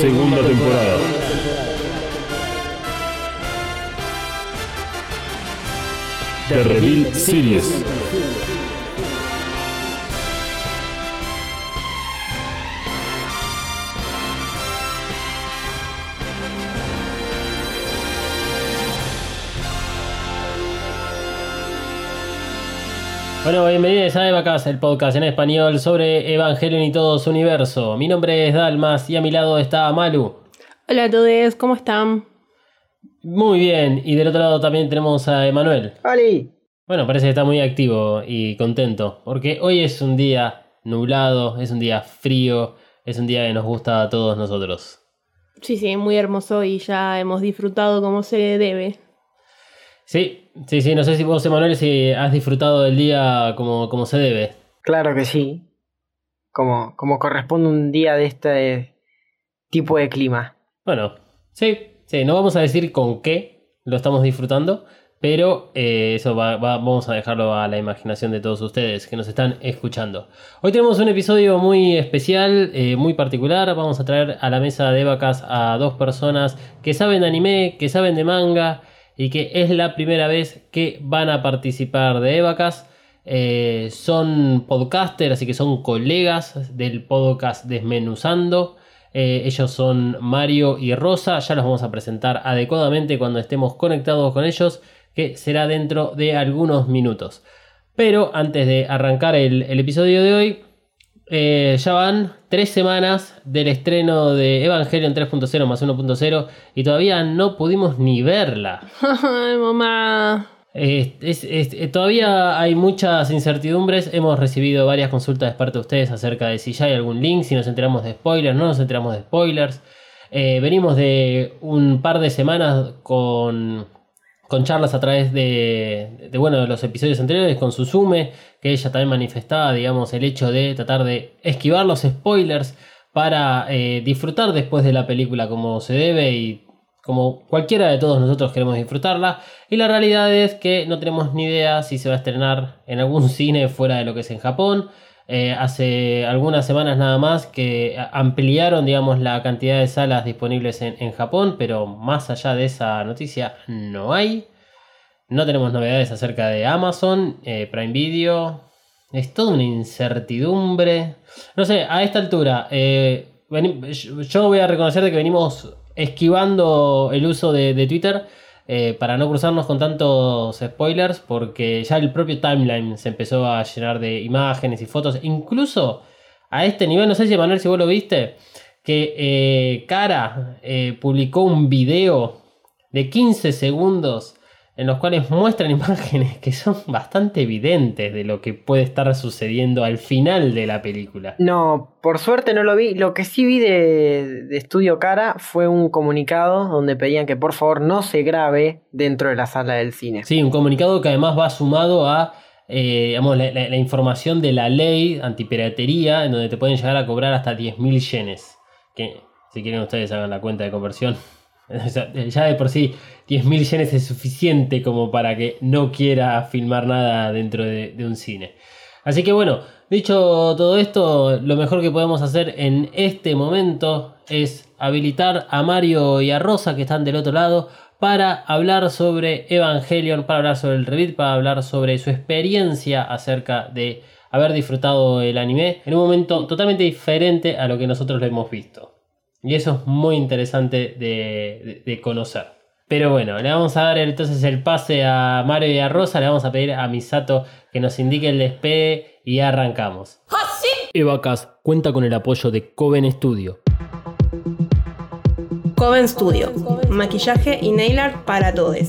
Segunda temporada. The Reveal Series. Bueno, bienvenidos a Evacas, el podcast en español sobre Evangelion y todo su universo. Mi nombre es Dalmas y a mi lado está Malu. Hola a todos, ¿cómo están? Muy bien, y del otro lado también tenemos a Emanuel. ¡Holi! Bueno, parece que está muy activo y contento, porque hoy es un día nublado, es un día frío, es un día que nos gusta a todos nosotros. Sí, sí, muy hermoso y ya hemos disfrutado como se debe. Sí, sí, sí, no sé si vos, Emanuel, si has disfrutado del día como, como se debe. Claro que sí. Como, como corresponde un día de este tipo de clima. Bueno, sí, sí, no vamos a decir con qué lo estamos disfrutando, pero eh, eso va- va- vamos a dejarlo a la imaginación de todos ustedes que nos están escuchando. Hoy tenemos un episodio muy especial, eh, muy particular. Vamos a traer a la mesa de vacas a dos personas que saben de anime, que saben de manga y que es la primera vez que van a participar de Evacas. Eh, son podcasters, así que son colegas del podcast Desmenuzando. Eh, ellos son Mario y Rosa. Ya los vamos a presentar adecuadamente cuando estemos conectados con ellos, que será dentro de algunos minutos. Pero antes de arrancar el, episodio de hoy, eh, ya van tres semanas del estreno de Evangelion 3.0 más 1.0 y todavía no pudimos ni verla. Ay, mamá. Es- eh, todavía hay muchas incertidumbres. Hemos recibido varias consultas de parte de ustedes acerca de si ya hay algún link, si nos enteramos de spoilers, no nos enteramos de spoilers. Eh, venimos de un par de semanas con, con charlas a través de, de, bueno, de los episodios anteriores con Suzume, que ella también manifestaba, digamos, el hecho de tratar de esquivar los spoilers para eh, disfrutar después de la película como se debe y como cualquiera de todos nosotros queremos disfrutarla. Y la realidad es que no tenemos ni idea si se va a estrenar en algún cine fuera de lo que es en Japón. Eh, hace algunas semanas nada más que ampliaron, digamos, la cantidad de salas disponibles en, en Japón, pero más allá de esa noticia no hay. No tenemos novedades acerca de Amazon, eh, Prime Video. Es toda una incertidumbre. No sé, a esta altura, eh, yo voy a reconocer que venimos esquivando el uso de, de Twitter eh, para no cruzarnos con tantos spoilers, porque ya el propio timeline se empezó a llenar de imágenes y fotos, incluso a este nivel, no sé si Manuel, si vos lo viste, que eh, Cara eh, publicó un video de 15 segundos en los cuales muestran imágenes que son bastante evidentes de lo que puede estar sucediendo al final de la película. No, por suerte no lo vi. Lo que sí vi de, de Estudio Cara fue un comunicado donde pedían que por favor no se grabe dentro de la sala del cine. Sí, un comunicado que además va sumado a eh, digamos, la, la- la información de la ley antipiratería, en donde te pueden llegar a cobrar hasta 10.000 yenes. Que si quieren ustedes hagan la cuenta de conversión. Ya de por sí 10.000 yenes es suficiente como para que no quiera filmar nada dentro de, de un cine. Así que bueno, dicho todo esto, lo mejor que podemos hacer en este momento es habilitar a Mario y a Rosa que están del otro lado para hablar sobre Evangelion, para hablar sobre el Revit, para hablar sobre su experiencia acerca de haber disfrutado el anime en un momento totalmente diferente a lo que nosotros lo hemos visto. Y eso es muy interesante de, de- de conocer. Pero bueno, le vamos a dar entonces el pase a Mario y a Rosa, le vamos a pedir a Misato que nos indique el despegue y arrancamos. Evacas cuenta con el apoyo de Coven Studio. Coven Studio. Maquillaje y nail art para todos.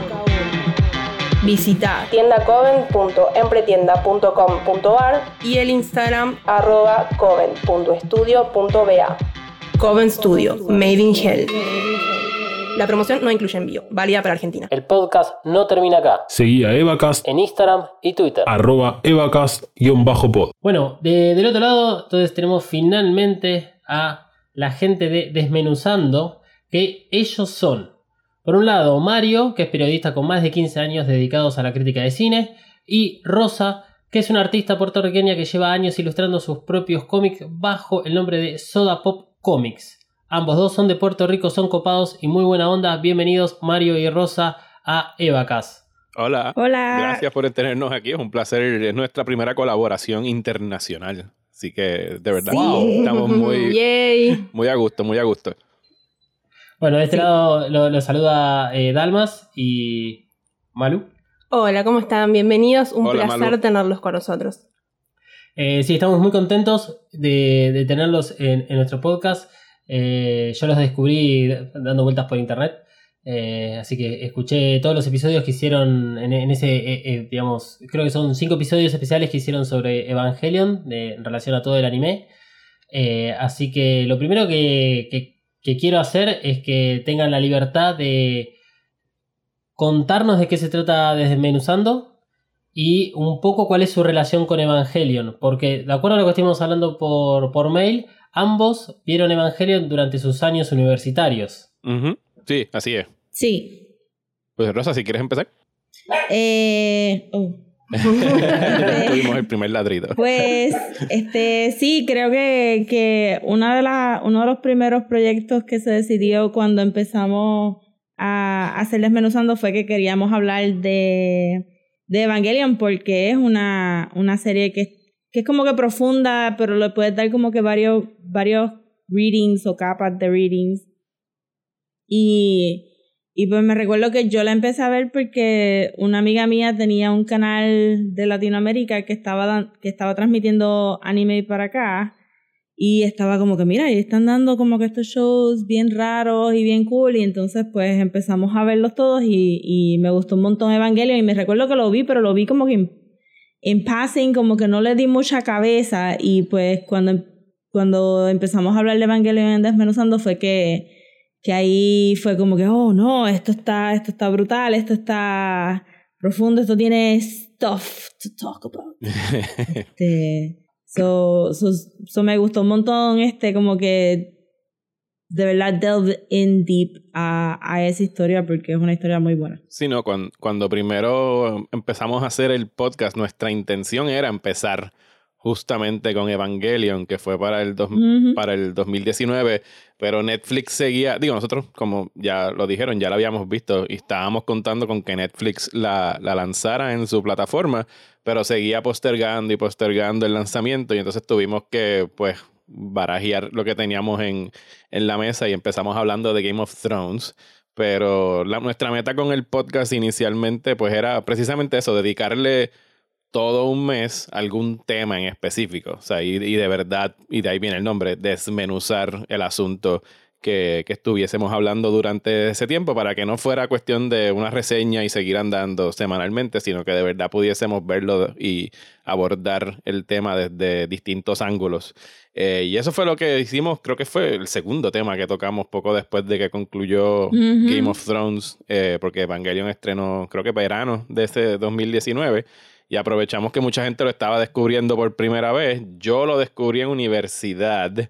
Visita tiendacoven.empretienda.com.ar y el Instagram arroba coven.estudio.ba. Coven Studio, Made in Hell. La promoción no incluye envío, válida para Argentina. El podcast no termina acá. Seguí a Evacast, En Instagram y Twitter. arroba evacast-pod. Bueno, de- del otro lado, entonces tenemos finalmente a la gente de Desmenuzando, que ellos son, por un lado, Mario, que es periodista con más de 15 años dedicados a la crítica de cine, y Rosa, que es una artista puertorriqueña que lleva años ilustrando sus propios cómics bajo el nombre de Soda Pop Comics. Ambos dos son de Puerto Rico, son copados y muy buena onda. Bienvenidos Mario y Rosa a Evacas. Hola. Hola. Gracias por tenernos aquí. Es un placer. Es nuestra primera colaboración internacional. Así que, de verdad, estamos muy, Yay. muy a gusto, muy a gusto. Bueno, de este lado lo, lo saluda eh, Dalmas y Malu. Hola, ¿cómo están? Bienvenidos. Un Hola, placer Malu. tenerlos con nosotros. Eh, sí, estamos muy contentos de, de tenerlos en, en nuestro podcast. Eh, yo los descubrí dando vueltas por internet. Eh, así que escuché todos los episodios que hicieron en, en ese, eh, eh, digamos, creo que son cinco episodios especiales que hicieron sobre Evangelion de- en relación a todo el anime. Eh, así que lo primero que, que- que quiero hacer es que tengan la libertad de contarnos de qué se trata Desmenuzando y un poco cuál es su relación con Evangelion. Porque, de acuerdo a lo que estuvimos hablando por, por mail, ambos vieron Evangelion durante sus años universitarios. Ujú. Sí, así es. Sí. Pues Rosa, si quieres empezar. Eh, oh. Ya tuvimos el primer ladrido. Pues, este, sí, creo que, que una de la, uno de los primeros proyectos que se decidió cuando empezamos a hacer Desmenuzando fue que queríamos hablar de, de Evangelion porque es una, una serie que, que es como que profunda, pero le puedes dar como que varios, varios readings o capas de readings. Y, y pues me recuerdo que yo la empecé a ver porque una amiga mía tenía un canal de Latinoamérica que estaba, que estaba transmitiendo anime para acá. Y estaba como que, mira, y están dando como que estos shows bien raros y bien cool. Y entonces pues empezamos a verlos todos y, y me gustó un montón Evangelion. Y me recuerdo que lo vi, pero lo vi como que en, passing, como que no le di mucha cabeza. Y pues cuando, cuando empezamos a hablar de Evangelion en Desmenuzando fue que que ahí fue como que, oh no, esto está, esto está brutal, esto está profundo, esto tiene stuff to talk about. Este, so, so, so me gustó un montón este, como que de verdad delve in deep a, a esa historia porque es una historia muy buena. Sí, no, cuando, cuando primero empezamos a hacer el podcast, nuestra intención era empezar justamente con Evangelion, que fue para el, dos- Ujú. para el 2019, pero Netflix seguía, digo, nosotros como ya lo dijeron, ya la habíamos visto y estábamos contando con que Netflix la, la lanzara en su plataforma, pero seguía postergando y postergando el lanzamiento y entonces tuvimos que pues barajear lo que teníamos en, en la mesa y empezamos hablando de Game of Thrones. Pero nuestra meta con el podcast inicialmente pues era precisamente eso, dedicarle todo un mes algún tema en específico. O sea, y, y de verdad, y de ahí viene el nombre, desmenuzar el asunto que, que estuviésemos hablando durante ese tiempo para que no fuera cuestión de una reseña y seguir andando semanalmente, sino que de verdad pudiésemos verlo y abordar el tema desde distintos ángulos. Eh, y eso fue lo que hicimos, creo que fue el segundo tema que tocamos poco después de que concluyó Ujú. Game of Thrones, eh, porque Evangelion estrenó, creo que verano de ese 2019. Y aprovechamos que mucha gente lo estaba descubriendo por primera vez. Yo lo descubrí en universidad,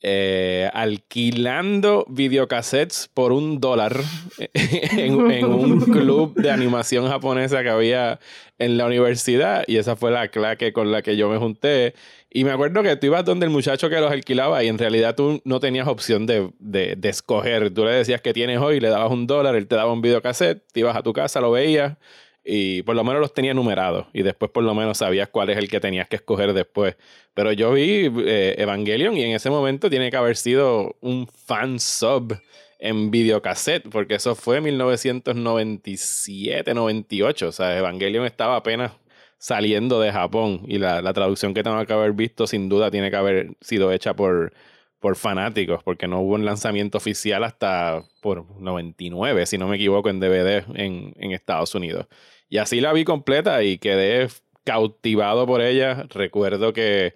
eh, alquilando videocassettes por un dólar en, en un club de animación japonesa que había en la universidad. Y esa fue la claque con la que yo me junté. Y me acuerdo que tú ibas donde el muchacho que los alquilaba y en realidad tú no tenías opción de, de, de escoger. Tú le decías que tienes hoy, le dabas un dólar, él te daba un videocassette, te ibas a tu casa, lo veías y por lo menos los tenía numerados y después por lo menos sabías cuál es el que tenías que escoger después. Pero yo vi eh, Evangelion y en ese momento tiene que haber sido un fan sub en videocassette, porque eso fue 1997, 98, o sea, Evangelion estaba apenas saliendo de Japón y la, la traducción que tengo que haber visto sin duda tiene que haber sido hecha por por fanáticos, porque no hubo un lanzamiento oficial hasta por 99, si no me equivoco, en DVD en, en Estados Unidos. Y así la vi completa y quedé cautivado por ella. Recuerdo que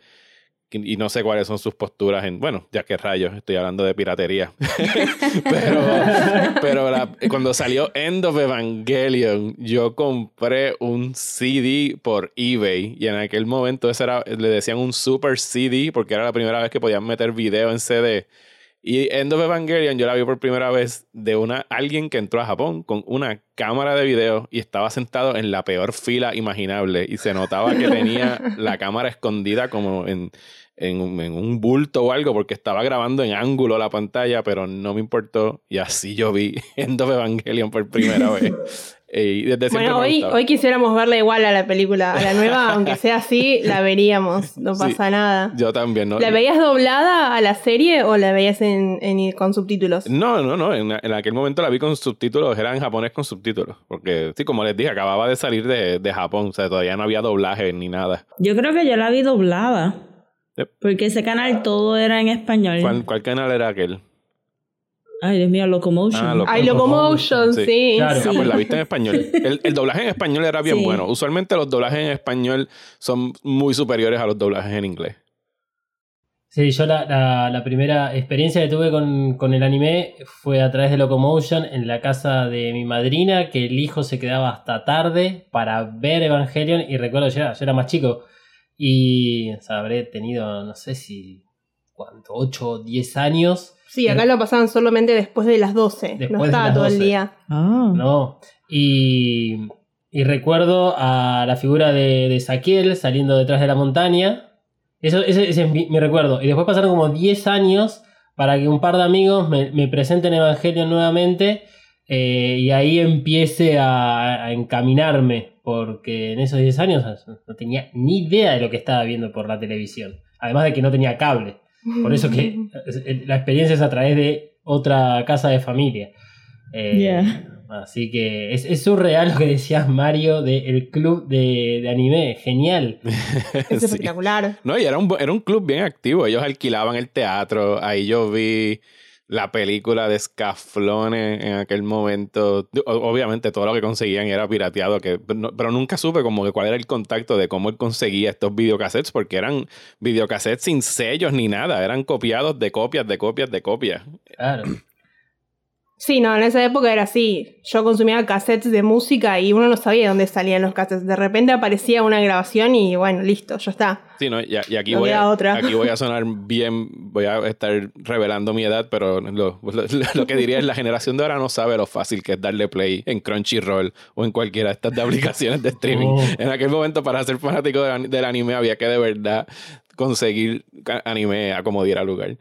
y no sé cuáles son sus posturas en, bueno, ya que rayos, estoy hablando de piratería. pero pero cuando salió End of Evangelion, yo compré un CD por eBay y en aquel momento ese era, le decían un super CD porque era la primera vez que podían meter video en CD. Y End of Evangelion yo la vi por primera vez de una alguien que entró a Japón con una cámara de video y estaba sentado en la peor fila imaginable y se notaba que tenía la cámara escondida como en en, un bulto o algo porque estaba grabando en ángulo la pantalla, pero no me importó. Y así yo vi End of Evangelion por primera vez. Y desde bueno, hoy, hoy quisiéramos verla igual a la película, a la nueva, aunque sea así, la veríamos, no pasa nada. Yo también, ¿no? ¿La veías doblada a la serie o la veías en, con subtítulos? No, no, no, en, aquel momento la vi con subtítulos, era en japonés con subtítulos, porque sí, como les dije, acababa de salir de, de Japón, o sea, todavía no había doblaje ni nada. Yo creo que yo la vi doblada. Porque ese canal todo era en español. ¿Cuál, canal era aquel? Ay, Dios mío, Locomotion. Ah, Ay, Locomotion, sí. Ah, pues la viste en español. El, doblaje en español era bien bueno. Usualmente los doblajes en español son muy superiores a los doblajes en inglés. Sí, yo la, primera experiencia que tuve con, el anime fue a través de Locomotion en la casa de mi madrina, que el hijo se quedaba hasta tarde para ver Evangelion y recuerdo, yo yo era más chico, y habré tenido, no sé si, ¿cuánto? 8 o 10 años. Sí, acá lo pasaban solamente después de las 12. no estaba todo el día. Ah. No. Y, y, recuerdo a la figura de, de Saquiel saliendo detrás de la montaña. Eso, ese, es mi, recuerdo. Y después pasaron como 10 años para que un par de amigos me, me presenten Evangelio nuevamente. Eh, y ahí empiece a, a encaminarme porque en esos 10 años no tenía ni idea de lo que estaba viendo por la televisión. Además de que no tenía cable. Por eso que la experiencia es a través de otra casa de familia. Eh, así que es, surreal lo que decías Mario del club de, anime. Genial. Es espectacular. No, y era un, era un club bien activo. Ellos alquilaban el teatro. Ahí yo vi la película de Scaflone en aquel momento. Obviamente todo lo que conseguían era pirateado, que, pero nunca supe como que cuál era el contacto de cómo él conseguía estos videocassettes, porque eran videocassettes sin sellos ni nada, eran copiados de copias, de copias, de copias. Claro. Sí, no, en esa época era así. Yo consumía cassettes de música y uno no sabía dónde salían los cassettes. De repente aparecía una grabación y bueno, listo, ya está. Sí, no, y, aquí, voy a, aquí voy a sonar bien, voy a estar revelando mi edad, pero lo, que diría es la generación de ahora no sabe lo fácil que es darle play en Crunchyroll o en cualquiera de estas aplicaciones de streaming. Oh. En aquel momento, para ser fanático del anime, había que de verdad conseguir anime a como diera lugar.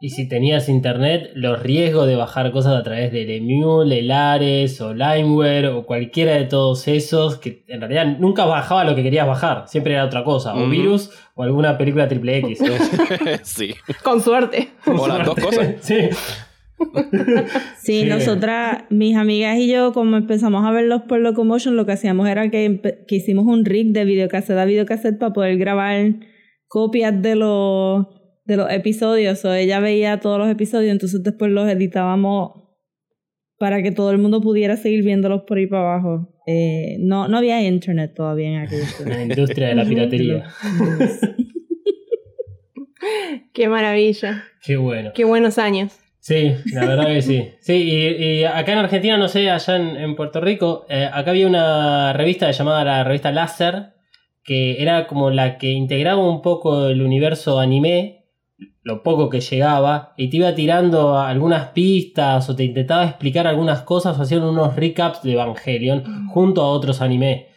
Y si tenías internet, los riesgos de bajar cosas a través del Emule, el Ares o Limeware o cualquiera de todos esos, que en realidad nunca bajaba lo que querías bajar, siempre era otra cosa, o virus o alguna película triple X. sí. Con suerte. O las dos cosas. sí. Sí, nosotras, mis amigas y yo, como empezamos a verlos por Locomotion, lo que hacíamos era que, que hicimos un rig de videocassette a videocassette para poder grabar copias de los de los episodios, o ella veía todos los episodios, entonces después los editábamos para que todo el mundo pudiera seguir viéndolos por ahí para abajo. Eh, no, no había internet todavía en aquel La industria de la piratería. Qué maravilla. Qué bueno. Qué buenos años. Sí, la verdad que sí. Sí, y, acá en Argentina, no sé, allá en, Puerto Rico, eh, acá había una revista llamada la revista Láser, que era como la que integraba un poco el universo anime lo poco que llegaba y te iba tirando algunas pistas o te intentaba explicar algunas cosas o hacían unos recaps de Evangelion junto a otros anime.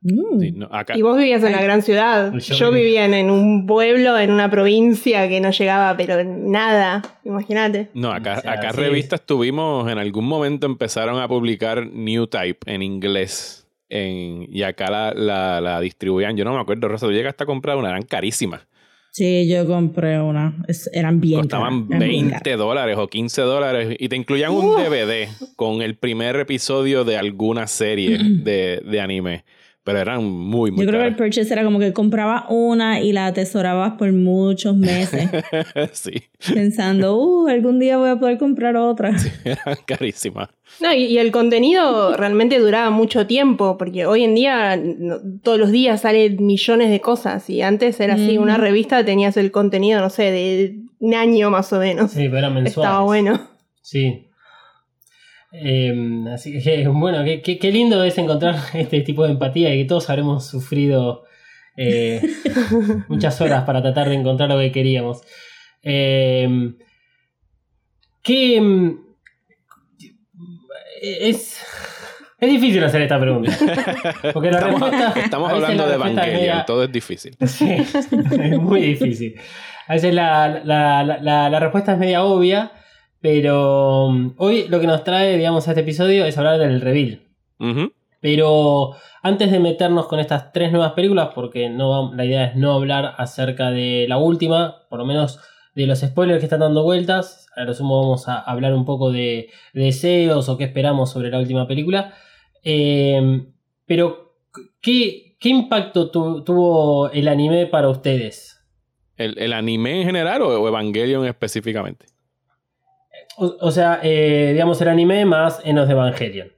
Mm. Sí, no, acá, Y vos vivías en la gran ciudad. Yo Yo viví- vivía en, en un pueblo, en una provincia que no llegaba, pero nada. Imagínate. no, acá, O sea, acá sí. revistas tuvimos, en algún momento empezaron a publicar New Type en inglés. En, y acá la, la, la distribuían. Yo no me acuerdo, Rosa, tú llegaste a comprar una, eran carísimas. Sí, yo compré una. Es- eran bien Costaban caras, eran bien 20 caras. dólares o 15 dólares y te incluían un DVD con el primer episodio de alguna serie de, de anime. Pero eran muy, muy Yo creo que el purchase era como que compraba una y la atesorabas por muchos meses, sí, pensando, uh, algún día voy a poder comprar otra. eran carísimas. No, y, y el contenido realmente duraba mucho tiempo, porque hoy en día no- todos los días salen millones de cosas. Y antes era así, una revista tenías el contenido, no sé, de un año más o menos. Sí, pero eran mensuales. Estaba bueno. Sí. Eh, así que, bueno, qué, qué- qué lindo es encontrar este tipo de empatía y que todos habremos sufrido eh, muchas horas para tratar de encontrar lo que queríamos. Eh, ¿Qué. mm, Es. Es difícil hacer esta pregunta. Porque la Estamos, respuesta. estamos hablando la de Evangelion, media- todo es difícil. Sí, es muy difícil. A veces la, la- la- la- la respuesta es media obvia, pero um, hoy lo que nos trae, digamos, a este episodio es hablar del reveal. Pero antes de meternos con estas tres nuevas películas, porque no la idea es no hablar acerca de la última, por lo menos de los spoilers que están dando vueltas, a lo sumo vamos a hablar un poco de, de deseos o qué esperamos sobre la última película. Eh, pero, ¿qué, qué impacto tu- tuvo el anime para ustedes? ¿El, el anime en general o Evangelion específicamente? O, sea, eh, digamos el anime más Enos de Evangelion.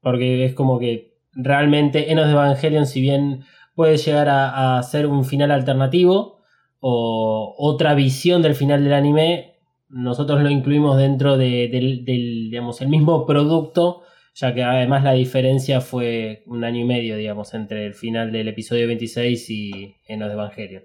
Porque es como que realmente Enos de Evangelion, si bien puede llegar a, a ser un final alternativo o otra visión del final del anime, nosotros lo incluimos dentro de- del, del, digamos, el mismo producto, ya que además la diferencia fue un año y medio, digamos, entre el final del episodio 26 y Enos de Evangelion.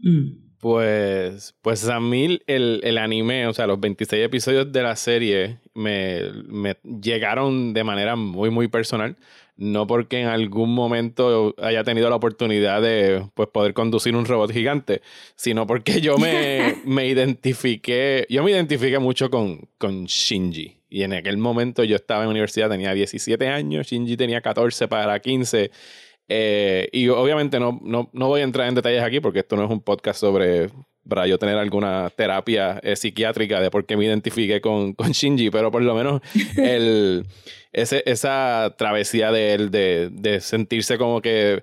Mm. Pues, pues a mí el, el anime, o sea, los 26 episodios de la serie me, me llegaron de manera muy, muy personal. No porque en algún momento haya tenido la oportunidad de pues, poder conducir un robot gigante, sino porque yo me, me identifiqué, yo me identifiqué mucho con, con Shinji. Y en aquel momento yo estaba en universidad, tenía 17 años, Shinji tenía 14 para 15. Eh, y obviamente no, no, no voy a entrar en detalles aquí porque esto no es un podcast sobre para yo tener alguna terapia eh, psiquiátrica de por qué me identifiqué con, con Shinji, pero por lo menos el, ese, esa travesía de él de, de sentirse como que,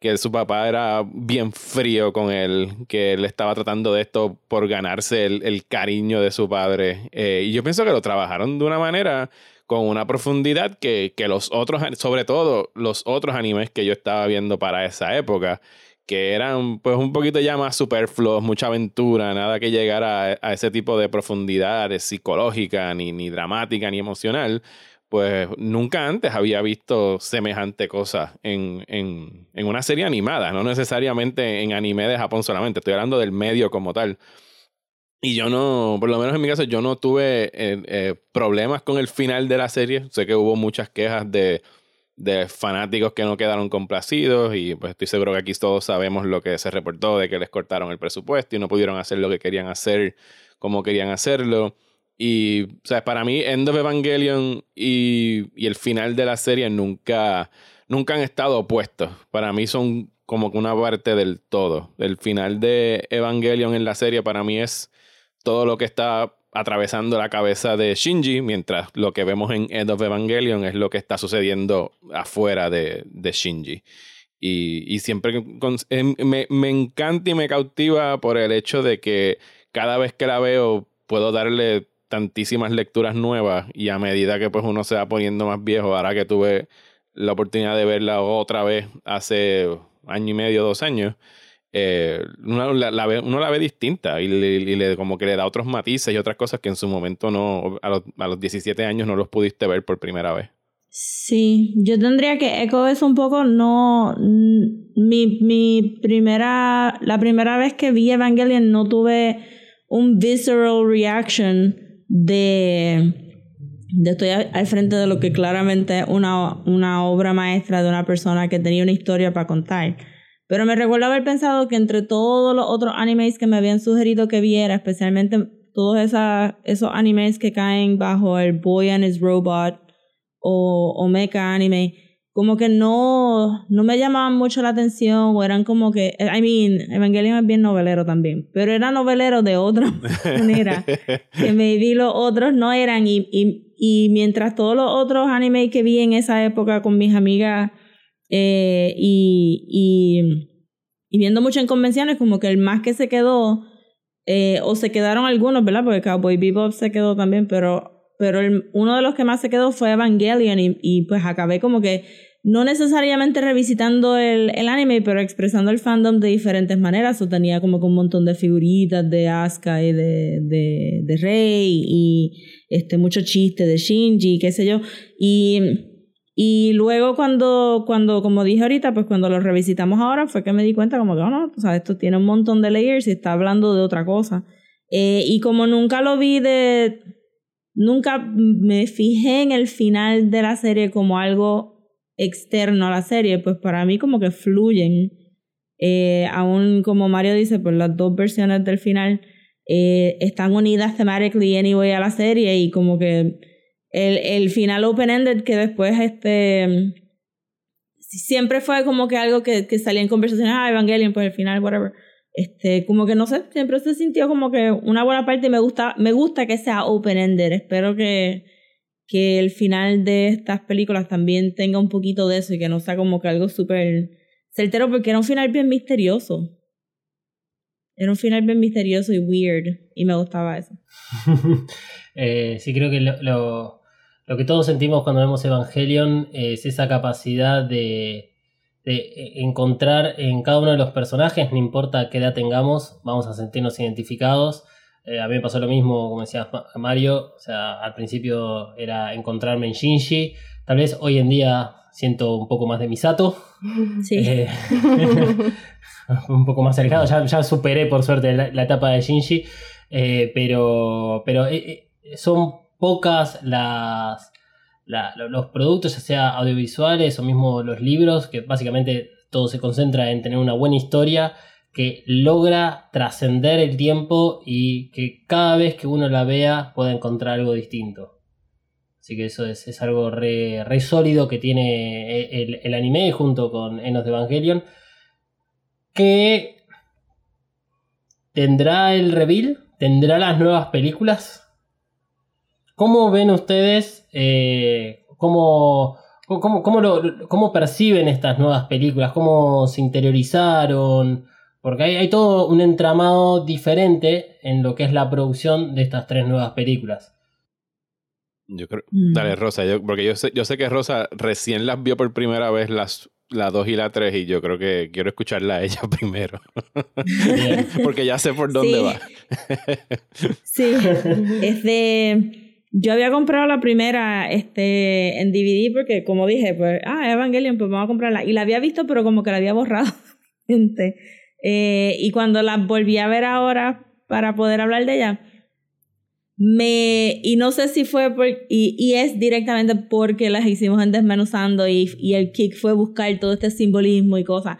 que su papá era bien frío con él, que él estaba tratando de esto por ganarse el, el cariño de su padre. Eh, y yo pienso que lo trabajaron de una manera con una profundidad que, que los otros, sobre todo los otros animes que yo estaba viendo para esa época, que eran pues un poquito ya más superfluos, mucha aventura, nada que llegara a, ese tipo de profundidad psicológica, ni, ni dramática, ni emocional, pues nunca antes había visto semejante cosa en, en, en una serie animada, no necesariamente en anime de Japón solamente, estoy hablando del medio como tal. Y yo no, por lo menos en mi caso, yo no tuve eh, eh, problemas con el final de la serie. Sé que hubo muchas quejas de, de fanáticos que no quedaron complacidos y pues estoy seguro que aquí todos sabemos lo que se reportó de que les cortaron el presupuesto y no pudieron hacer lo que querían hacer como querían hacerlo. Y, o sea, para mí, End of Evangelion y, y el final de la serie nunca, nunca han estado opuestos. Para mí son como que una parte del todo. El final de Evangelion en la serie para mí es todo lo que está atravesando la cabeza de Shinji, mientras lo que vemos en End of Evangelion es lo que está sucediendo afuera de, Shinji. Y, siempre em- me, me encanta y me cautiva por el hecho de que cada vez que la veo puedo darle tantísimas lecturas nuevas y a medida que pues uno se va poniendo más viejo, ahora que tuve la oportunidad de verla otra vez hace año y medio, dos años, eh, uno, la, ve, distinta y, le, como que le da otros matices y otras cosas que en su momento no, a los, a los 17 años no los pudiste ver por primera vez. Sí, yo tendría que eco eso un poco, no, mi, mi primera, la primera vez que vi Evangelion no tuve un visceral reaction de, Yo estoy al al frente de lo que claramente es una, una obra maestra de una persona que tenía una historia para contar. Pero me recuerdo haber pensado que entre todos los otros animes que me habían sugerido que viera, especialmente todos esa, esos animes que caen bajo el Boy and His Robot o, o Mecha Anime, como que no, no me llamaban mucho la atención o eran como que, I mean, Evangelion es bien novelero también, pero era novelero de otra manera, que maybe los otros no eran. Y, y, y mientras todos los otros animes que vi en esa época con mis amigas eh, y, y, y viendo mucho en convenciones, como que el más que se quedó, eh, o se quedaron algunos, ¿verdad? Porque Cowboy Bebop se quedó también, pero, pero el- uno de los que más se quedó fue Evangelion y, y pues acabé como que no necesariamente revisitando el, el anime, pero expresando el fandom de diferentes maneras. O tenía como que un montón de figuritas de Asuka y de, de, de Rey y este, mucho chiste de Shinji, qué sé yo. Y, y luego cuando, cuando, como dije ahorita, pues cuando lo revisitamos ahora fue que me di cuenta como que, oh, no, o sea, esto tiene un montón de layers y está hablando de otra cosa. Eh, y como nunca lo vi de... Nunca me fijé en el final de la serie como algo externo a la serie, pues para mí como que fluyen. Eh, aún como Mario dice, pues las dos versiones del final eh, están unidas thematically anyway a la serie y como que el, el final open-ended que después este siempre fue como que algo que, que salía en conversaciones, ah, Evangelion, pues el final, whatever. Este, como que no sé, siempre se sintió como que una buena parte y me gusta, me gusta que sea open-ended. Espero que, que el final de estas películas también tenga un poquito de eso y que no sea como que algo súper certero, porque era un final bien misterioso. Era un final bien misterioso y weird, y me gustaba eso. Eh, sí, creo que lo, lo- lo que todos sentimos cuando vemos Evangelion es esa capacidad de, de encontrar en cada uno de los personajes, no importa qué edad tengamos, vamos a sentirnos identificados. Eh, a mí me pasó lo mismo, como decía Ma- Mario, o sea, al principio era encontrarme en Shinji, tal vez hoy en día siento un poco más de Misato, Sí. eh, un poco más alejado. Ya, ya superé, por suerte, la, la etapa de Shinji. eh, pero pero son pocas las, la- lo- los productos, ya sea audiovisuales o mismo los libros, que básicamente todo se concentra en tener una buena historia que logra trascender el tiempo y que cada vez que uno la vea pueda encontrar algo distinto. Así que eso es, es algo re, re sólido que tiene e, el, el anime junto con Enos de Evangelion. Que tendrá el reveal, tendrá las nuevas películas. ¿Cómo ven ustedes? eh, cómo, cómo, cómo lo- cómo perciben estas nuevas películas? ¿Cómo se interiorizaron? Porque hay, hay todo un entramado diferente en lo que es la producción de estas tres nuevas películas. Yo creo. Mm. Dale, Rosa, yo, porque yo sé, yo sé que Rosa recién las vio por primera vez las la 2 y la 3 y yo creo que quiero escucharla a ella primero. Porque ya sé por dónde Sí. va. Sí, es de... Yo había comprado la primera este, en DVD porque, como dije, pues, ah, Evangelion, pues vamos a comprarla. Y la había visto, pero como que la había borrado. mente. Eh, y cuando la volví a ver ahora para poder hablar de ella, me... Y no sé si fue por... Y, y es directamente porque las hicimos en Desmenuzando y, y el kick fue buscar todo este simbolismo y cosas.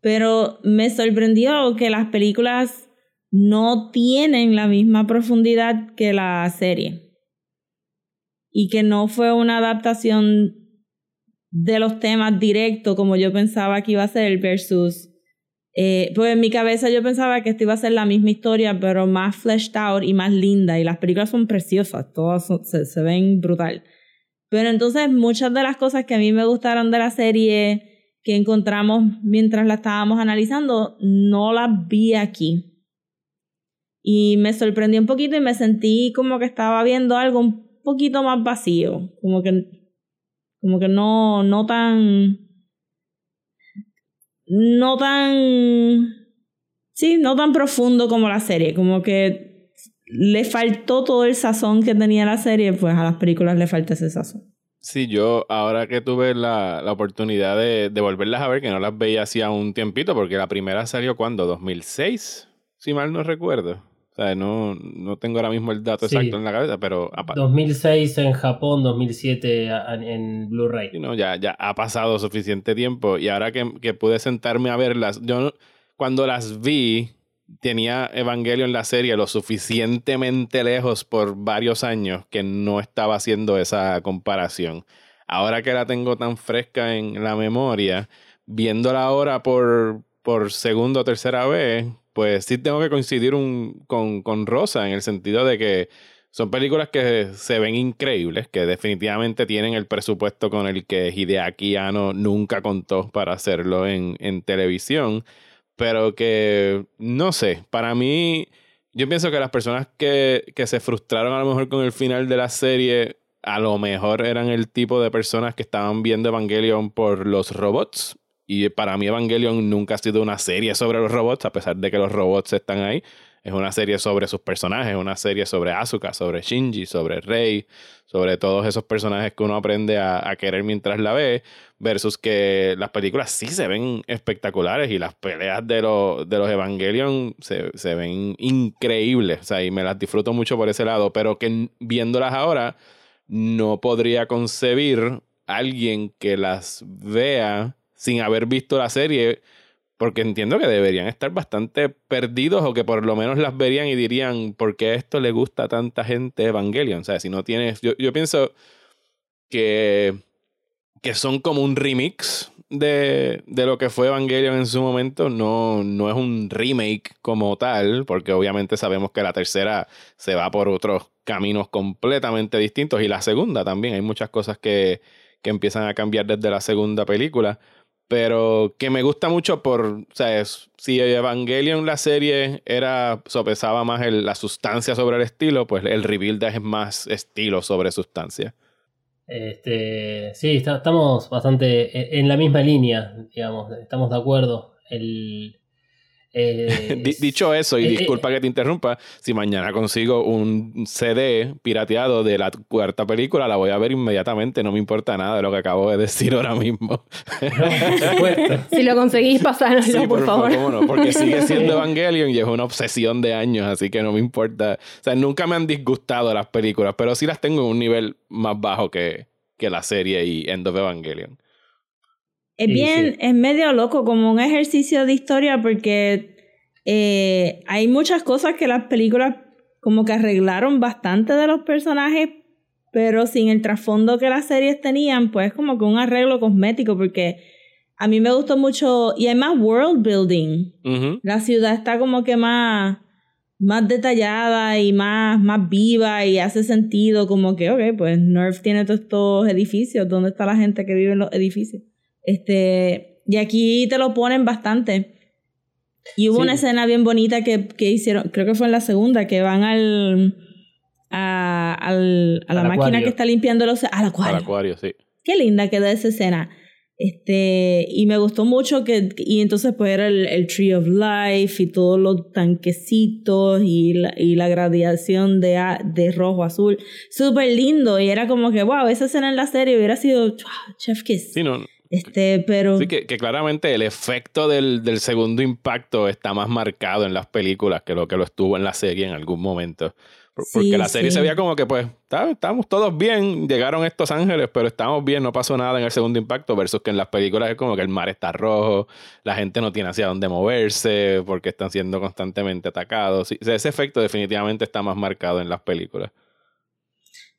Pero me sorprendió que las películas no tienen la misma profundidad que la serie. Y que no fue una adaptación de los temas directo como yo pensaba que iba a ser versus... Eh, pues en mi cabeza yo pensaba que esto iba a ser la misma historia, pero más fleshed out y más linda. Y las películas son preciosas, todas son- se, se ven brutal. Pero entonces muchas de las cosas que a mí me gustaron de la serie que encontramos mientras la estábamos analizando, no las vi aquí. Y me sorprendió un poquito y me sentí como que estaba viendo algo poquito más vacío, como que, como que no, no tan, no tan, sí, no tan profundo como la serie, como que le faltó todo el sazón que tenía la serie, pues a las películas le falta ese sazón. Sí, yo ahora que tuve la, la oportunidad de, de volverlas a ver, que no las veía hacía un tiempito, porque la primera salió cuando, 2006, si mal no recuerdo. O sea, no, no tengo ahora mismo el dato Sí. exacto en la cabeza, pero ha, pa- 2006 en Japón, 2007 a- en Blu-ray. No, ya, ya ha pasado suficiente tiempo y ahora que, que pude sentarme a verlas, yo no- cuando las vi tenía Evangelio en la serie lo suficientemente lejos por varios años que no estaba haciendo esa comparación. Ahora que la tengo tan fresca en la memoria, viéndola ahora por, por segunda o tercera vez, pues sí tengo que coincidir con, con Rosa en el sentido de que son películas que se ven increíbles, que definitivamente tienen el presupuesto con el que Hideaki Anno nunca contó para hacerlo en, en televisión, pero que, no sé, para mí, yo pienso que las personas que, que se frustraron a lo mejor con el final de la serie, a lo mejor eran el tipo de personas que estaban viendo Evangelion por los robots. Y para mí Evangelion nunca ha sido una serie sobre los robots, a pesar de que los robots están ahí. Es una serie sobre sus personajes, una serie sobre Asuka, sobre Shinji, sobre Rei, sobre todos esos personajes que uno aprende a, querer mientras la ve, versus que las películas sí se ven espectaculares y las peleas de, los de los Evangelion se, se ven increíbles. O sea, y me las disfruto mucho por ese lado, pero que viéndolas ahora no podría concebir alguien que las vea sin haber visto la serie, porque entiendo que deberían estar bastante perdidos o que por lo menos las verían y dirían, ¿por qué esto le gusta a tanta gente Evangelion? O sea, si no tienes, yo, yo pienso que, que son como un remix de, de lo que fue Evangelion en su momento, no, no es un remake como tal, porque obviamente sabemos que la tercera se va por otros caminos completamente distintos y la segunda también, hay muchas cosas que, que empiezan a cambiar desde la segunda película, pero que me gusta mucho por, o sea, si Evangelion la serie era, sopesaba más la sustancia sobre el estilo, pues el Rebuild es más estilo sobre sustancia. Este, sí, estamos bastante en, en la misma línea, digamos, estamos de acuerdo. El, eh, Di- dicho eso, y eh, eh, disculpa que te interrumpa, si mañana consigo un CD pirateado de la cuarta película, la voy a ver inmediatamente, no me importa nada de lo que acabo de decir ahora mismo. por supuesto. Si lo conseguís, pasánoslo, Sí, por, favor. cómo no, porque sigue siendo Evangelion y es una obsesión de años, así que no me importa. O sea, nunca me han disgustado las películas, pero sí las tengo en un nivel más bajo que, que la serie y End of Evangelion. Es bien, sí. es medio loco, como un ejercicio de historia, porque eh, hay muchas cosas que las películas como que arreglaron bastante de los personajes, pero sin el trasfondo que las series tenían, pues como que un arreglo cosmético, porque a mí me gustó mucho, y hay más world building. La ciudad está como que más, más detallada y más, más viva y hace sentido como que, ok, pues Nerf tiene todos estos edificios, ¿dónde está la gente que vive en los edificios? Este, y aquí te lo ponen bastante. Y hubo Sí. una escena bien bonita que, que hicieron, creo que fue en la segunda, que van al, a, al- a la Al máquina acuario. que está limpiando los... Al acuario. Al acuario, sí. Qué linda quedó esa escena. Este, y me gustó mucho que, y entonces pues era el, el Tree of Life y todos los tanquecitos y la, y la gradación de, de rojo azul. Súper lindo. Y era como que, wow, esa escena en la serie hubiera sido ah, Chef Kiss. Sí, no, Este, pero. Sí, que, que claramente el efecto del, del segundo impacto está más marcado en las películas que lo que lo estuvo en la serie en algún momento. Por- Porque Sí, la serie sí. se veía como que, pues, "Está- estamos todos bien, llegaron estos ángeles, pero estamos bien, no pasó nada en el segundo impacto, versus que en las películas es como que el mar está rojo, la gente no tiene hacia dónde moverse, porque están siendo constantemente atacados. Sí, ese efecto definitivamente está más marcado en las películas.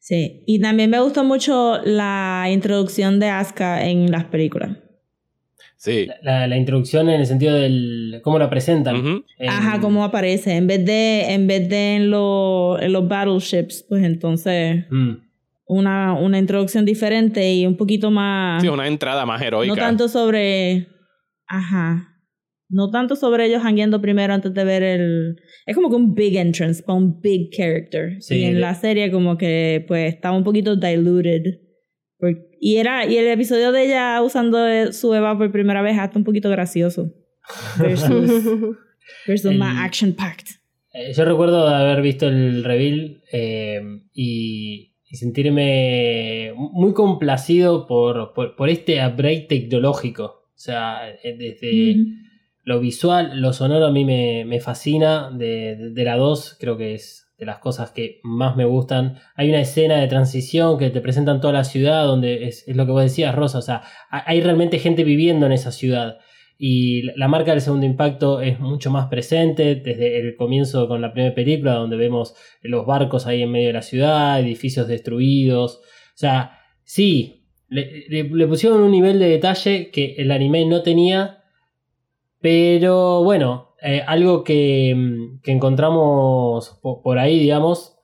Sí. Y también me gustó mucho la introducción de Asuka en las películas. Sí. La, la introducción en el sentido del cómo la presentan. En- Ajá, cómo aparece. En vez de, en vez de en, lo- en los battleships, pues entonces Mm. una, una introducción diferente y un poquito más. Sí, una entrada más heroica. no tanto sobre. Ajá. No tanto sobre ellos hangueando primero antes de ver el. Es como que un big entrance para un big character. Sí, y en la serie, como que pues estaba un poquito diluted. Por- y era y el episodio de ella usando su Eva por primera vez hasta un poquito gracioso. Versus, versus El- más action packed. Eh, yo recuerdo haber visto el reveal eh, y, y sentirme muy complacido por, por, por este upgrade tecnológico. O sea, eh, desde. Lo visual, lo sonoro a mí me, me fascina. De, de- de la 2 creo que es de las cosas que más me gustan. Hay una escena de transición que te presentan toda la ciudad donde es, es lo que vos decías, Rosa. O sea, ha- hay realmente gente viviendo en esa ciudad. Y la- la marca del segundo impacto es mucho más presente desde el comienzo con la primera película, donde vemos los barcos ahí en medio de la ciudad, edificios destruidos. O sea, sí, le, le- le pusieron un nivel de detalle que el anime no tenía, pero bueno, eh, algo que, mm, que encontramos po- por ahí, digamos,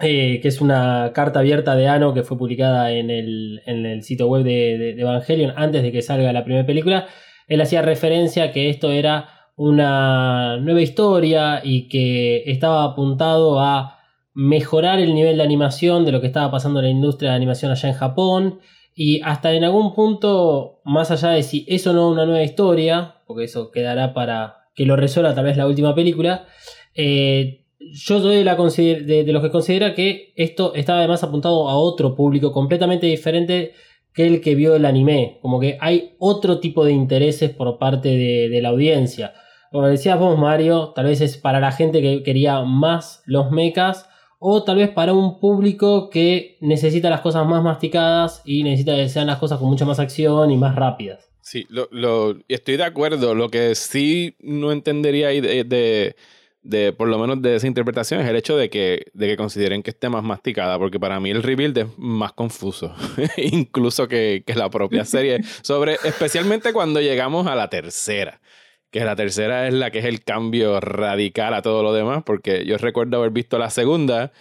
eh, que es una carta abierta de Ano que fue publicada en el, en el sitio web de Evangelion antes de que salga la primera película. Él hacía referencia a que esto era una nueva historia y que estaba apuntado a mejorar el nivel de animación de lo que estaba pasando en la industria de animación allá en Japón y hasta en algún punto, más allá de si eso no es una nueva historia, porque eso quedará para que lo resuelva tal vez la última película, eh, yo soy de, la los que considera que esto estaba además apuntado a otro público completamente diferente que el que vio el anime. Como que hay otro tipo de intereses por parte de, de la audiencia. Como decías vos, Mario, tal vez es para la gente que quería más los mechas. O tal vez para un público que necesita las cosas más masticadas y necesita que sean las cosas con mucha más acción y más rápidas. Sí, lo, lo- estoy de acuerdo. Lo que sí no entendería ahí de, de, de, por lo menos de esa interpretación es el hecho de que, de que consideren que esté más masticada, porque para mí el rebuild es más confuso, incluso que, que la propia serie, sobre, especialmente cuando llegamos a la tercera. Que la tercera es la que es el cambio radical a todo lo demás, porque yo recuerdo haber visto la segunda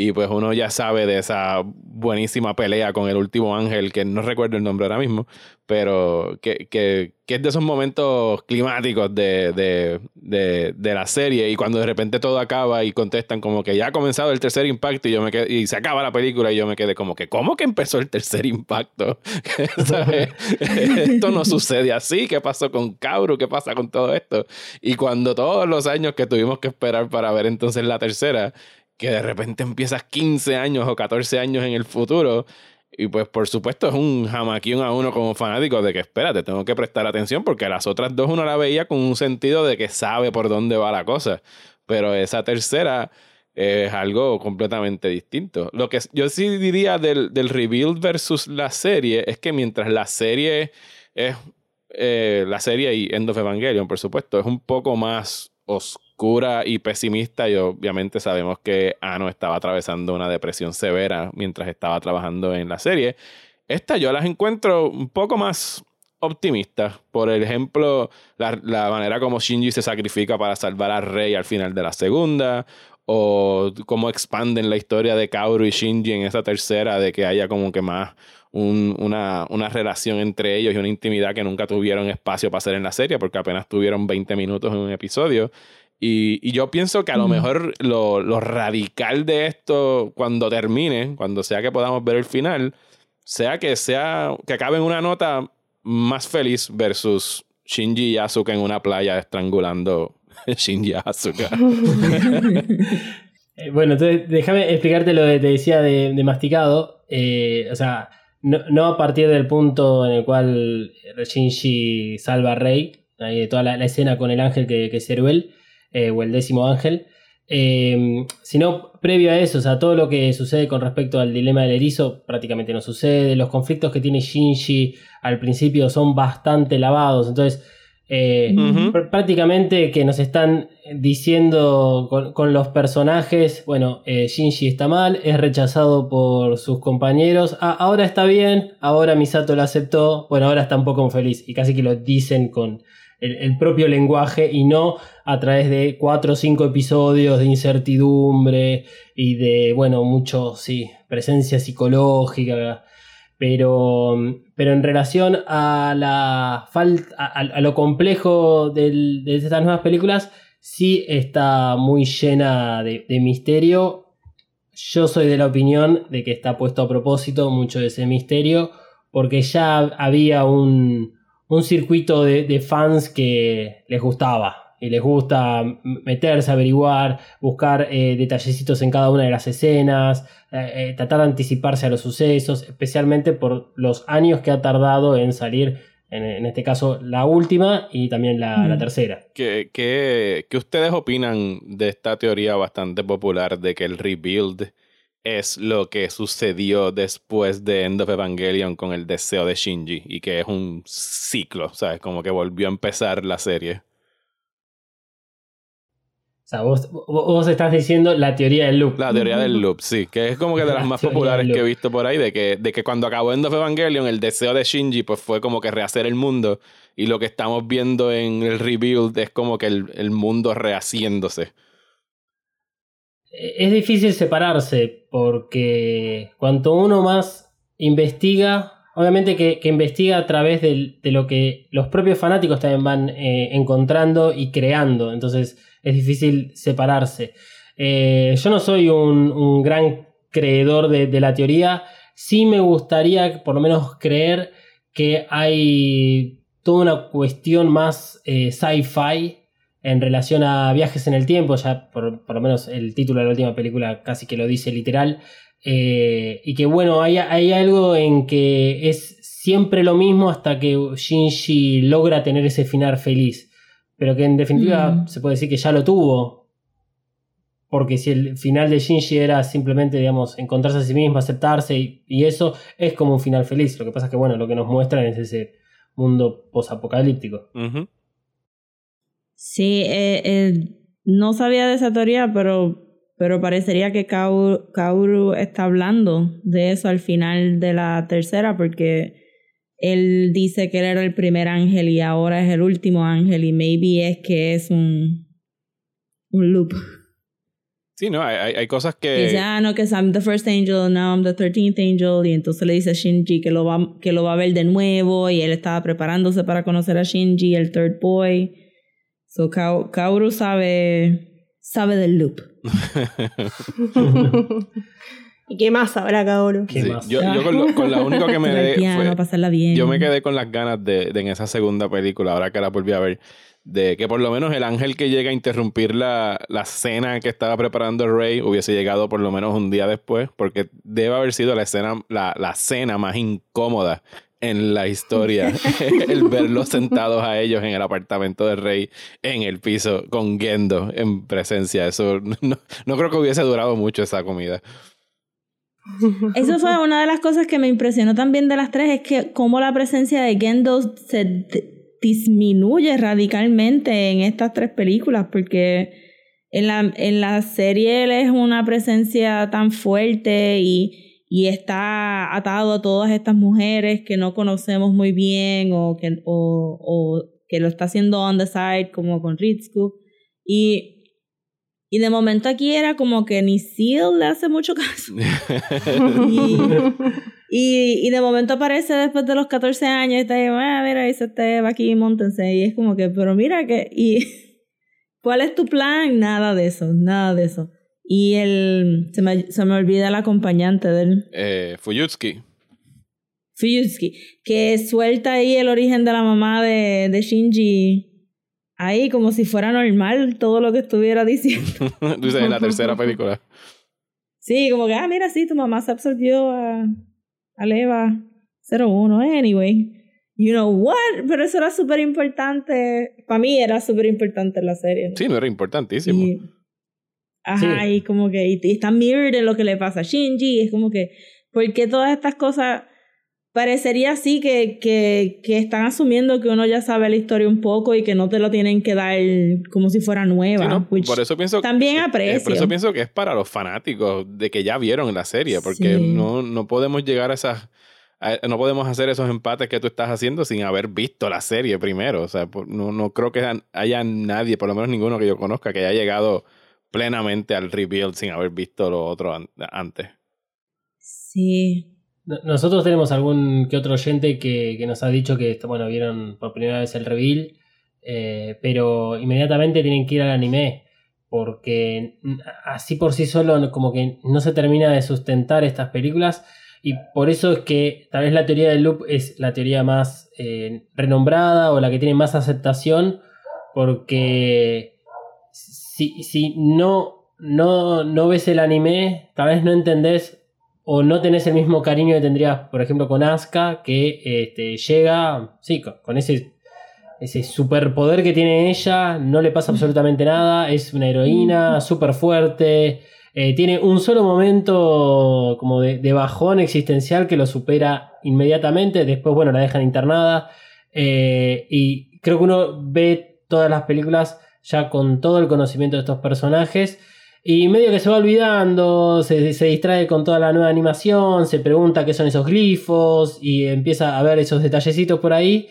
y pues uno ya sabe de esa buenísima pelea con el último ángel, que no recuerdo el nombre ahora mismo, pero que, que, que es de esos momentos climáticos de, de, de, de la serie y cuando de repente todo acaba y contestan como que ya ha comenzado el tercer impacto y yo me quedé, y se acaba la película y yo me quedé como que ¿cómo que empezó el tercer impacto? Esto no sucede así, ¿qué pasó con Kauru? ¿Qué pasa con todo esto? Y cuando todos los años que tuvimos que esperar para ver entonces la tercera, que de repente empiezas 15 años o 14 años en el futuro. Y pues por supuesto es un jamaquión a uno como fanático de que espérate, tengo que prestar atención porque las otras dos uno la veía con un sentido de que sabe por dónde va la cosa. Pero esa tercera es algo completamente distinto. Lo que yo sí diría del, del rebuild versus la serie es que mientras la serie es eh, la serie y End of Evangelion, por supuesto, es un poco más oscura y pesimista y obviamente sabemos que Ano estaba atravesando una depresión severa mientras estaba trabajando en la serie. Esta yo las encuentro un poco más optimistas. Por ejemplo, la, la manera como Shinji se sacrifica para salvar a Rey al final de la segunda, o cómo expanden la historia de Kaoru y Shinji en esa tercera, de que haya como que más un- una, una relación entre ellos y una intimidad que nunca tuvieron espacio para hacer en la serie, porque apenas tuvieron 20 minutos en un episodio. Y, y yo pienso que a lo mejor lo, lo radical de esto, cuando termine, cuando sea que podamos ver el final, sea que sea que acabe en una nota más feliz versus Shinji y Asuka en una playa estrangulando Shinji y Asuka. Eh, Bueno, entonces déjame explicarte lo que te decía de, de masticado. Eh, o sea, no, no a partir del punto en el cual Shinji salva a Rey, de toda la, la escena con el ángel que, que es Ceruel, eh, o el décimo ángel, eh, sino previo a eso, o sea, todo lo que sucede con respecto al dilema del erizo prácticamente no sucede, los conflictos que tiene Shinji al principio son bastante lavados, entonces... eh, prácticamente que nos están diciendo con, con los personajes, bueno, eh, Shinji está mal, es rechazado por sus compañeros, ah, ahora está bien, ahora Misato lo aceptó, bueno, ahora está un poco feliz y casi que lo dicen con el, el propio lenguaje y no a través de cuatro o cinco episodios de incertidumbre y de, bueno, mucho, sí, presencia psicológica. Pero, pero en relación a la falta, a, a lo complejo del- de estas nuevas películas, sí está muy llena de, de misterio. Yo soy de la opinión de que está puesto a propósito mucho de ese misterio, porque ya había un, un circuito de, de fans que les gustaba. Y les gusta meterse, averiguar, buscar eh, detallecitos en cada una de las escenas, eh, eh, tratar de anticiparse a los sucesos, especialmente por los años que ha tardado en salir En, en este caso, la última y también la, la tercera. ¿Qué, qué, qué ustedes opinan de esta teoría bastante popular de que el rebuild es lo que sucedió después de End of Evangelion con el deseo de Shinji y que es un ciclo, ¿sabes? Como que volvió a empezar la serie. O sea, vos, vos- estás diciendo la teoría del loop. La teoría del loop, sí, que es como que de las La más populares que he visto por ahí, de que, de que cuando acabó End of Evangelion, el deseo de Shinji pues fue como que rehacer el mundo y lo que estamos viendo en el rebuild es como que el, el mundo rehaciéndose. Es difícil separarse porque cuanto uno más investiga, obviamente que, que investiga a través del- de lo que los propios fanáticos también van eh, encontrando y creando, entonces es difícil separarse. Eh, yo no soy un, gran creedor de, la teoría, sí me gustaría por lo menos creer que hay toda una cuestión más eh, sci-fi en relación a viajes en el tiempo, ya por, por lo menos el título de la última película casi que lo dice literal, eh, y que bueno, hay, hay algo en que es siempre lo mismo hasta que Shinji logra tener ese final feliz, pero que en definitiva Mm. se puede decir que ya lo tuvo, porque si el final de Shinji era simplemente, digamos, encontrarse a sí mismo, aceptarse y, y eso es como un final feliz, lo que pasa es que bueno, lo que nos muestran es ese mundo posapocalíptico. Ujú. Sí, eh, eh, no sabía de esa teoría, pero, pero parecería que Kaoru, Kaoru está hablando de eso al final de la tercera, porque él dice que él era el primer ángel y ahora es el último ángel, y maybe es que es un, un loop. Sí, no, hay, hay- cosas Que que... dice, ah, no, que I'm the first angel, now I'm the 13th angel, y entonces le dice a Shinji que lo, va, que lo va a ver de nuevo, y él estaba preparándose para conocer a Shinji, el third boy. So Ka- Kaoru sabe, sabe del loop. ¿Y qué más habrá Kaoru? ¿Qué Sí, más? Yo, yo con, lo, con la única que me Tocar el de piano, fue- pasarla bien. Yo me quedé con las ganas de, de en esa segunda película, ahora que la volví a ver, de que por lo menos el ángel que llega a interrumpir la, la cena que estaba preparando Rey hubiese llegado por lo menos un día después, porque debe haber sido la escena, la, la cena más incómoda en la historia, el verlos sentados a ellos en el apartamento de Rey, en el piso, con Gendo en presencia. Eso no, no creo que hubiese durado mucho esa comida. Eso fue una de las cosas que me impresionó también de las tres, es que cómo la presencia de Gendo se disminuye radicalmente en estas tres películas, porque en la, en la serie él es una presencia tan fuerte y, y está atado a todas estas mujeres que no conocemos muy bien o que, o, o que lo está haciendo on the side como con Ritsuko. Y, y de momento aquí era como que ni Seal le hace mucho caso. Y, y de momento aparece después de los 14 años y está ahí, ah, mira, dice este va aquí, montense. Y es como que, pero mira que, y ¿cuál es tu plan? Nada de eso, nada de eso. Y el, se me, se me olvida el acompañante del Eh, Fuyutsuki. Fuyutsuki, que suelta ahí el origen de la mamá de, de Shinji, ahí como si fuera normal todo lo que estuviera diciendo. Dice en la tercera película. Sí, como que, ah, mira, sí, tu mamá se absorbió a, a Leva 01, anyway. You know what? Pero eso era súper importante. Para mí era súper importante la serie. ¿no? Sí, no era importantísimo. Y, ajá, Sí. y como que y, y está mirrored en lo que le pasa a Shinji. Es como que, ¿por qué todas estas cosas? Parecería así que, que, que están asumiendo que uno ya sabe la historia un poco y que no te lo tienen que dar como si fuera nueva. Sí, no, which por eso pienso también eh, eh, aprecio. por eso pienso que es para los fanáticos de que ya vieron la serie, porque Sí. no, no podemos llegar a esas no podemos hacer esos empates que tú estás haciendo sin haber visto la serie primero. O sea, no, no creo que haya nadie, por lo menos ninguno que yo conozca, que haya llegado plenamente al rebuild sin haber visto lo otro an- antes. Sí. No- Nosotros tenemos algún que otro oyente que, que nos ha dicho que bueno, vieron por primera vez el reveal, eh, pero inmediatamente tienen que ir al anime, porque así por sí solo como que no se termina de sustentar estas películas, y por eso es que tal vez la teoría del loop es la teoría más eh, renombrada o la que tiene más aceptación, porque si, si no, no, no ves el anime, tal vez no entendés o no tenés el mismo cariño que tendrías, por ejemplo, con Asuka, que este, llega, sí, con, con ese, ese superpoder que tiene ella, no le pasa absolutamente nada, es una heroína súper fuerte, eh, tiene un solo momento como de, de bajón existencial que lo supera inmediatamente, después, bueno, la dejan internada, eh, y creo que uno ve todas las películas ya con todo el conocimiento de estos personajes. Y medio que se va olvidando, se, se distrae con toda la nueva animación, se pregunta qué son esos glifos y empieza a ver esos detallecitos por ahí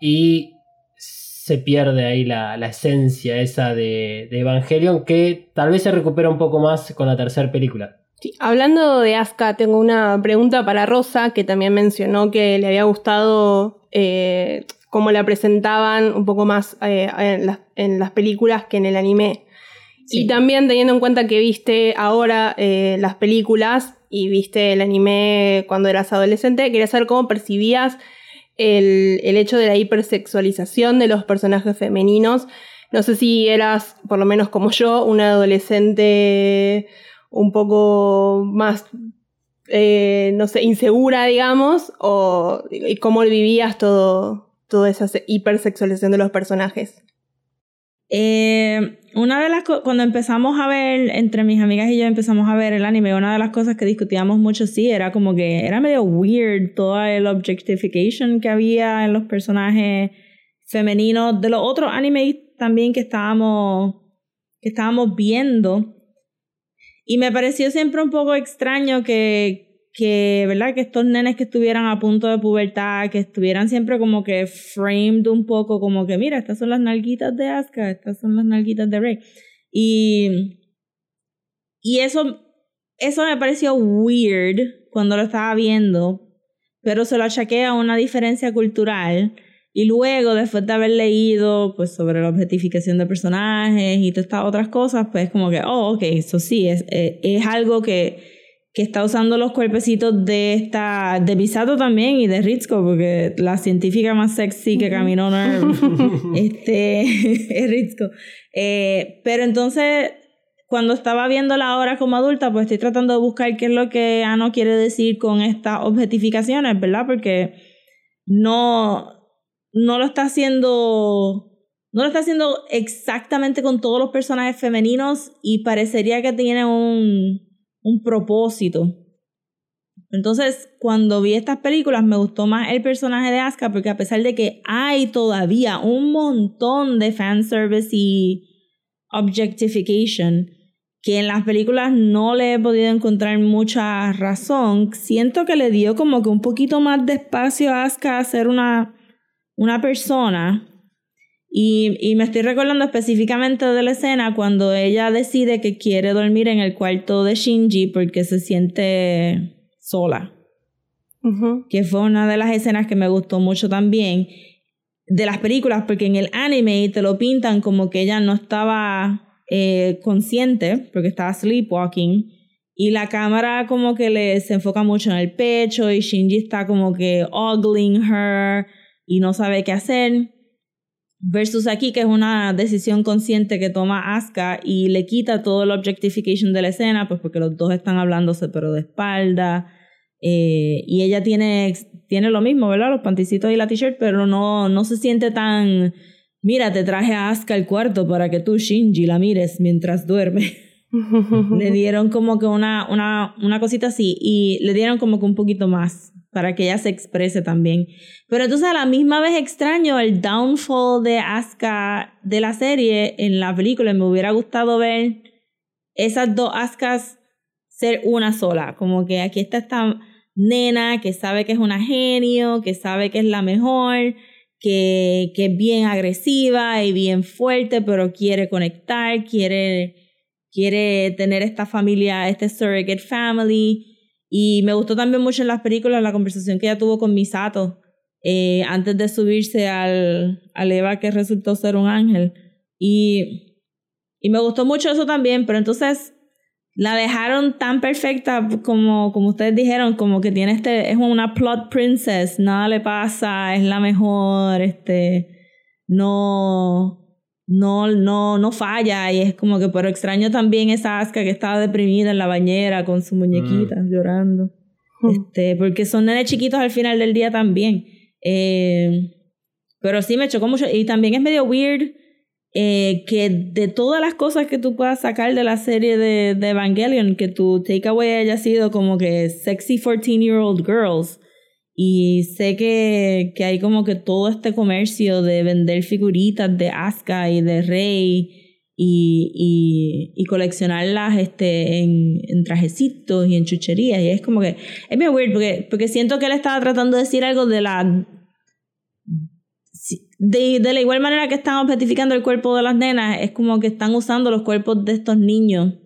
y se pierde ahí la, la esencia esa de, Evangelion que tal vez se recupera un poco más con la tercera película. Hablando de Asuka, tengo una pregunta para Rosa, que también mencionó que le había gustado eh, cómo la presentaban un poco más eh, en, las, películas que en el anime. Y también teniendo en cuenta que viste ahora eh, las películas y viste el anime cuando eras adolescente, quería saber cómo percibías el, el hecho de la hipersexualización de los personajes femeninos. No sé si eras, por lo menos como yo, una adolescente un poco más, eh, no sé, insegura, digamos, o y cómo vivías todo, toda esa hipersexualización de los personajes. Eh, una de las cuando empezamos a ver, entre mis amigas y yo empezamos a ver el anime, una de las cosas que discutíamos mucho, sí, era como que era medio weird toda el objectification que había en los personajes femeninos de los otros animes también que estábamos, que estábamos viendo. Y me pareció siempre un poco extraño que, que, ¿verdad? Que estos nenes que estuvieran a punto de pubertad, que estuvieran siempre como que framed un poco, como que, mira, estas son las nalguitas de Asuka, estas son las nalguitas de Rey. Y, y eso, eso me pareció weird cuando lo estaba viendo, pero se lo achaqué a una diferencia cultural. Y luego, después de haber leído pues, sobre la objetificación de personajes y todas estas otras cosas, pues como que, oh, ok, eso sí, es, eh, es algo que, que está usando los cuerpecitos de esta de Misato también y de Ritsuko, porque la científica más sexy que caminó no este, es Ritsuko. Eh, pero entonces, cuando estaba viendo la obra como adulta, pues estoy tratando de buscar qué es lo que Ano quiere decir con estas objetificaciones, ¿verdad? Porque no no lo está haciendo no lo está haciendo exactamente con todos los personajes femeninos y parecería que tiene un, un propósito. Entonces, cuando vi estas películas me gustó más el personaje de Asuka porque a pesar de que hay todavía un montón de fanservice y objectification que en las películas no le he podido encontrar mucha razón, siento que le dio como que un poquito más de espacio a Asuka a ser una una persona y, y, me estoy recordando específicamente de la escena cuando ella decide que quiere dormir en el cuarto de Shinji porque se siente sola. Uh -huh. Que fue una de las escenas que me gustó mucho también de las películas, porque en el anime te lo pintan como que ella no estaba eh, consciente, porque estaba sleepwalking, y la cámara como que le se enfoca mucho en el pecho y Shinji está como que ogling her y no sabe qué hacer. Versus aquí, que es una decisión consciente que toma Asuka y le quita todo el objectification de la escena, pues porque los dos están hablándose, pero de espalda. Eh, y ella tiene, tiene lo mismo, ¿verdad? Los panticitos y la t-shirt, pero no, no se siente tan. Mira, te traje a Asuka al cuarto para que tú, Shinji, la mires mientras duerme. le dieron como que una, una, una cosita así y le dieron como que un poquito más para que ella se exprese también. Pero entonces a la misma vez extraño el downfall de Asuka de la serie en la película. Me hubiera gustado ver esas dos Askas ser una sola. Como que aquí está esta nena que sabe que es una genio, que sabe que es la mejor, que, que es bien agresiva y bien fuerte, pero quiere conectar, quiere, quiere tener esta familia, este surrogate family y me gustó también mucho en las películas la conversación que ella tuvo con Misato eh, antes de subirse al, al Eva que resultó ser un ángel. Y, y me gustó mucho eso también, pero entonces la dejaron tan perfecta como, como ustedes dijeron, como que tiene este, es una plot princess, nada le pasa, es la mejor, este, no, no, no, no falla y es como que, pero extraño también esa Asuka que estaba deprimida en la bañera con su muñequita llorando. Este, porque son nenes chiquitos al final del día también. Eh, pero sí me chocó mucho y también es medio weird eh, que de todas las cosas que tú puedas sacar de la serie de, de Evangelion, que tu takeaway haya sido como que sexy 14-year-old girls. Y sé que, que hay como que todo este comercio de vender figuritas de Asuka y de Rey y, y, y coleccionarlas este, en, en, trajecitos y en chucherías. Y es como que es bien weird porque, porque siento que él estaba tratando de decir algo de la de, de, la igual manera que están objetificando el cuerpo de las nenas, es como que están usando los cuerpos de estos niños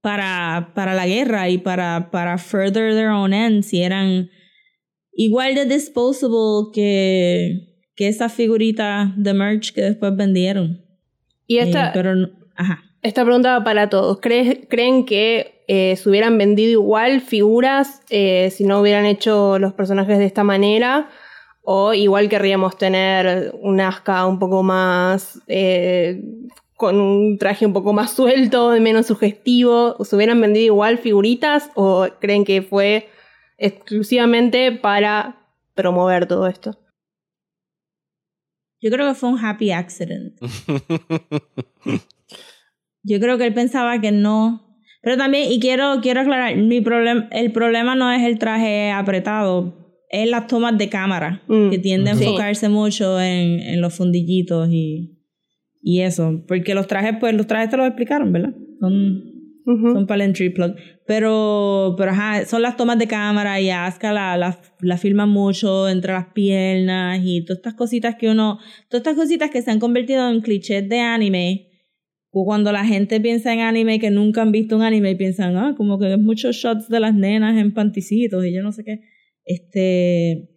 para, para la guerra y para, para further their own ends. Y eran igual de disposable que, que esa figurita de merch que después vendieron. Y esta, eh, pero, ajá. esta pregunta va para todos. ¿Creen que eh, se hubieran vendido igual figuras eh, si no hubieran hecho los personajes de esta manera? O igual querríamos tener un Aska un poco más. Con un traje un poco más suelto, menos sugestivo. ¿Se hubieran vendido igual figuritas? ¿O creen que fue exclusivamente para promover todo esto? Yo creo que fue un happy accident. Yo creo que él pensaba que no. Pero también, y quiero, quiero aclarar, mi problem, el problema no es el traje apretado es las tomas de cámara, Mm, que tienden a enfocarse mucho en, en los fundillitos y, y eso. Porque los trajes, pues los trajes te los explicaron, ¿verdad? Son, Ujú. son para el entry plug. Pero, pero ajá, son las tomas de cámara y Asuka la, la, la filma mucho entre las piernas y todas estas cositas que uno, todas estas cositas que se han convertido en clichés de anime. Cuando la gente piensa en anime que nunca han visto un anime y piensan, ah, como que es muchos shots de las nenas en panticitos y yo no sé qué. Este.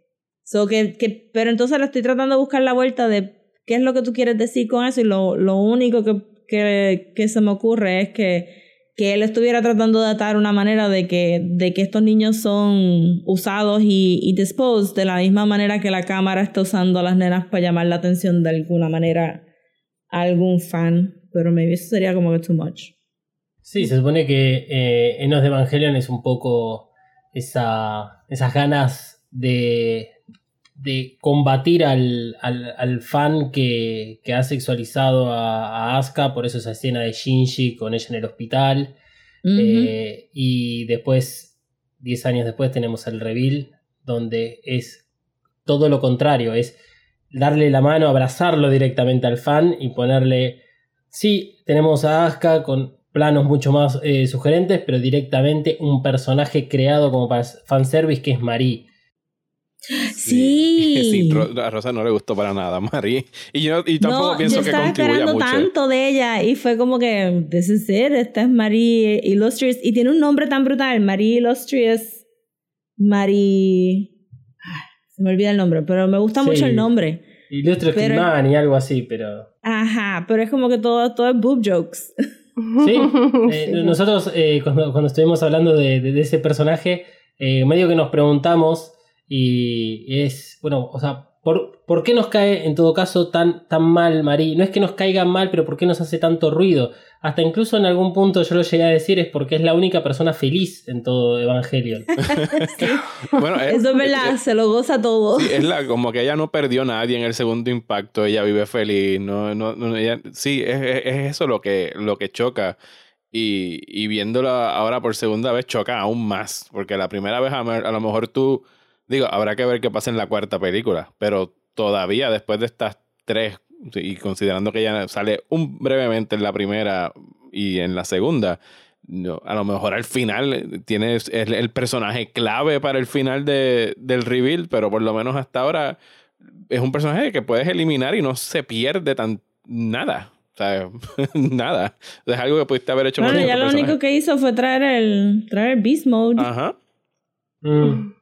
So que, que, pero entonces le estoy tratando de buscar la vuelta de qué es lo que tú quieres decir con eso y lo, lo único que, que, que se me ocurre es que, que él estuviera tratando de atar una manera de que, de que estos niños son usados y, y disposed de la misma manera que la cámara está usando a las nenas para llamar la atención de alguna manera a algún fan. Pero maybe eso sería como que too much. Sí, se supone que eh, Enos de Evangelion es un poco esa, esas ganas de, de combatir al, al, al fan que, que, ha sexualizado a, a, Asuka, por eso esa escena de Shinji con ella en el hospital. Uh -huh. eh, y después, 10 años después, tenemos el reveal, donde es todo lo contrario, es darle la mano, abrazarlo directamente al fan y ponerle... Sí, tenemos a Asuka con planos mucho más eh, sugerentes, pero directamente un personaje creado como para fanservice que es Marie. Sí. sí. A Rosa no le gustó para nada, Marie. Y yo y tampoco no, pienso yo que estaba contribuya esperando mucho. tanto de ella y fue como que, this is it, esta es Marie Illustrious. Y tiene un nombre tan brutal, Marie Illustrious. Marie. Se me olvida el nombre, pero me gusta Sí. mucho el nombre. Illustre Pero- Kidman y algo así, pero. Ajá, pero es como que todo, todo es boob jokes. Sí, eh, nosotros eh, cuando, cuando estuvimos hablando de, de- de ese personaje, eh, medio que nos preguntamos y es, bueno, o sea, ¿por, por qué nos cae en todo caso tan, tan mal Marie? No es que nos caiga mal, pero ¿por qué nos hace tanto ruido? Hasta incluso en algún punto yo lo llegué a decir es porque es la única persona feliz en todo Evangelion. Bueno, es, Eso es verdad, se lo goza todo. es la, como que ella no perdió a nadie en el segundo impacto, ella vive feliz, no, no, no, ella- sí, es, es- es eso lo que, lo que choca. Y, y viéndola ahora por segunda vez choca aún más, porque la primera vez a, a lo mejor tú, digo, habrá que ver qué pasa en la cuarta película, pero todavía después de estas tres, y considerando que ella sale un brevemente en la primera y en la segunda, no, a lo mejor al final tienes el, el personaje clave para el final de, del reveal, pero por lo menos hasta ahora es un personaje que puedes eliminar y no se pierde tan nada. O sea, nada. Es algo que pudiste haber hecho Bueno, ya lo personaje. único que hizo fue traer el, traer el Beast Mode. Ajá. Mm.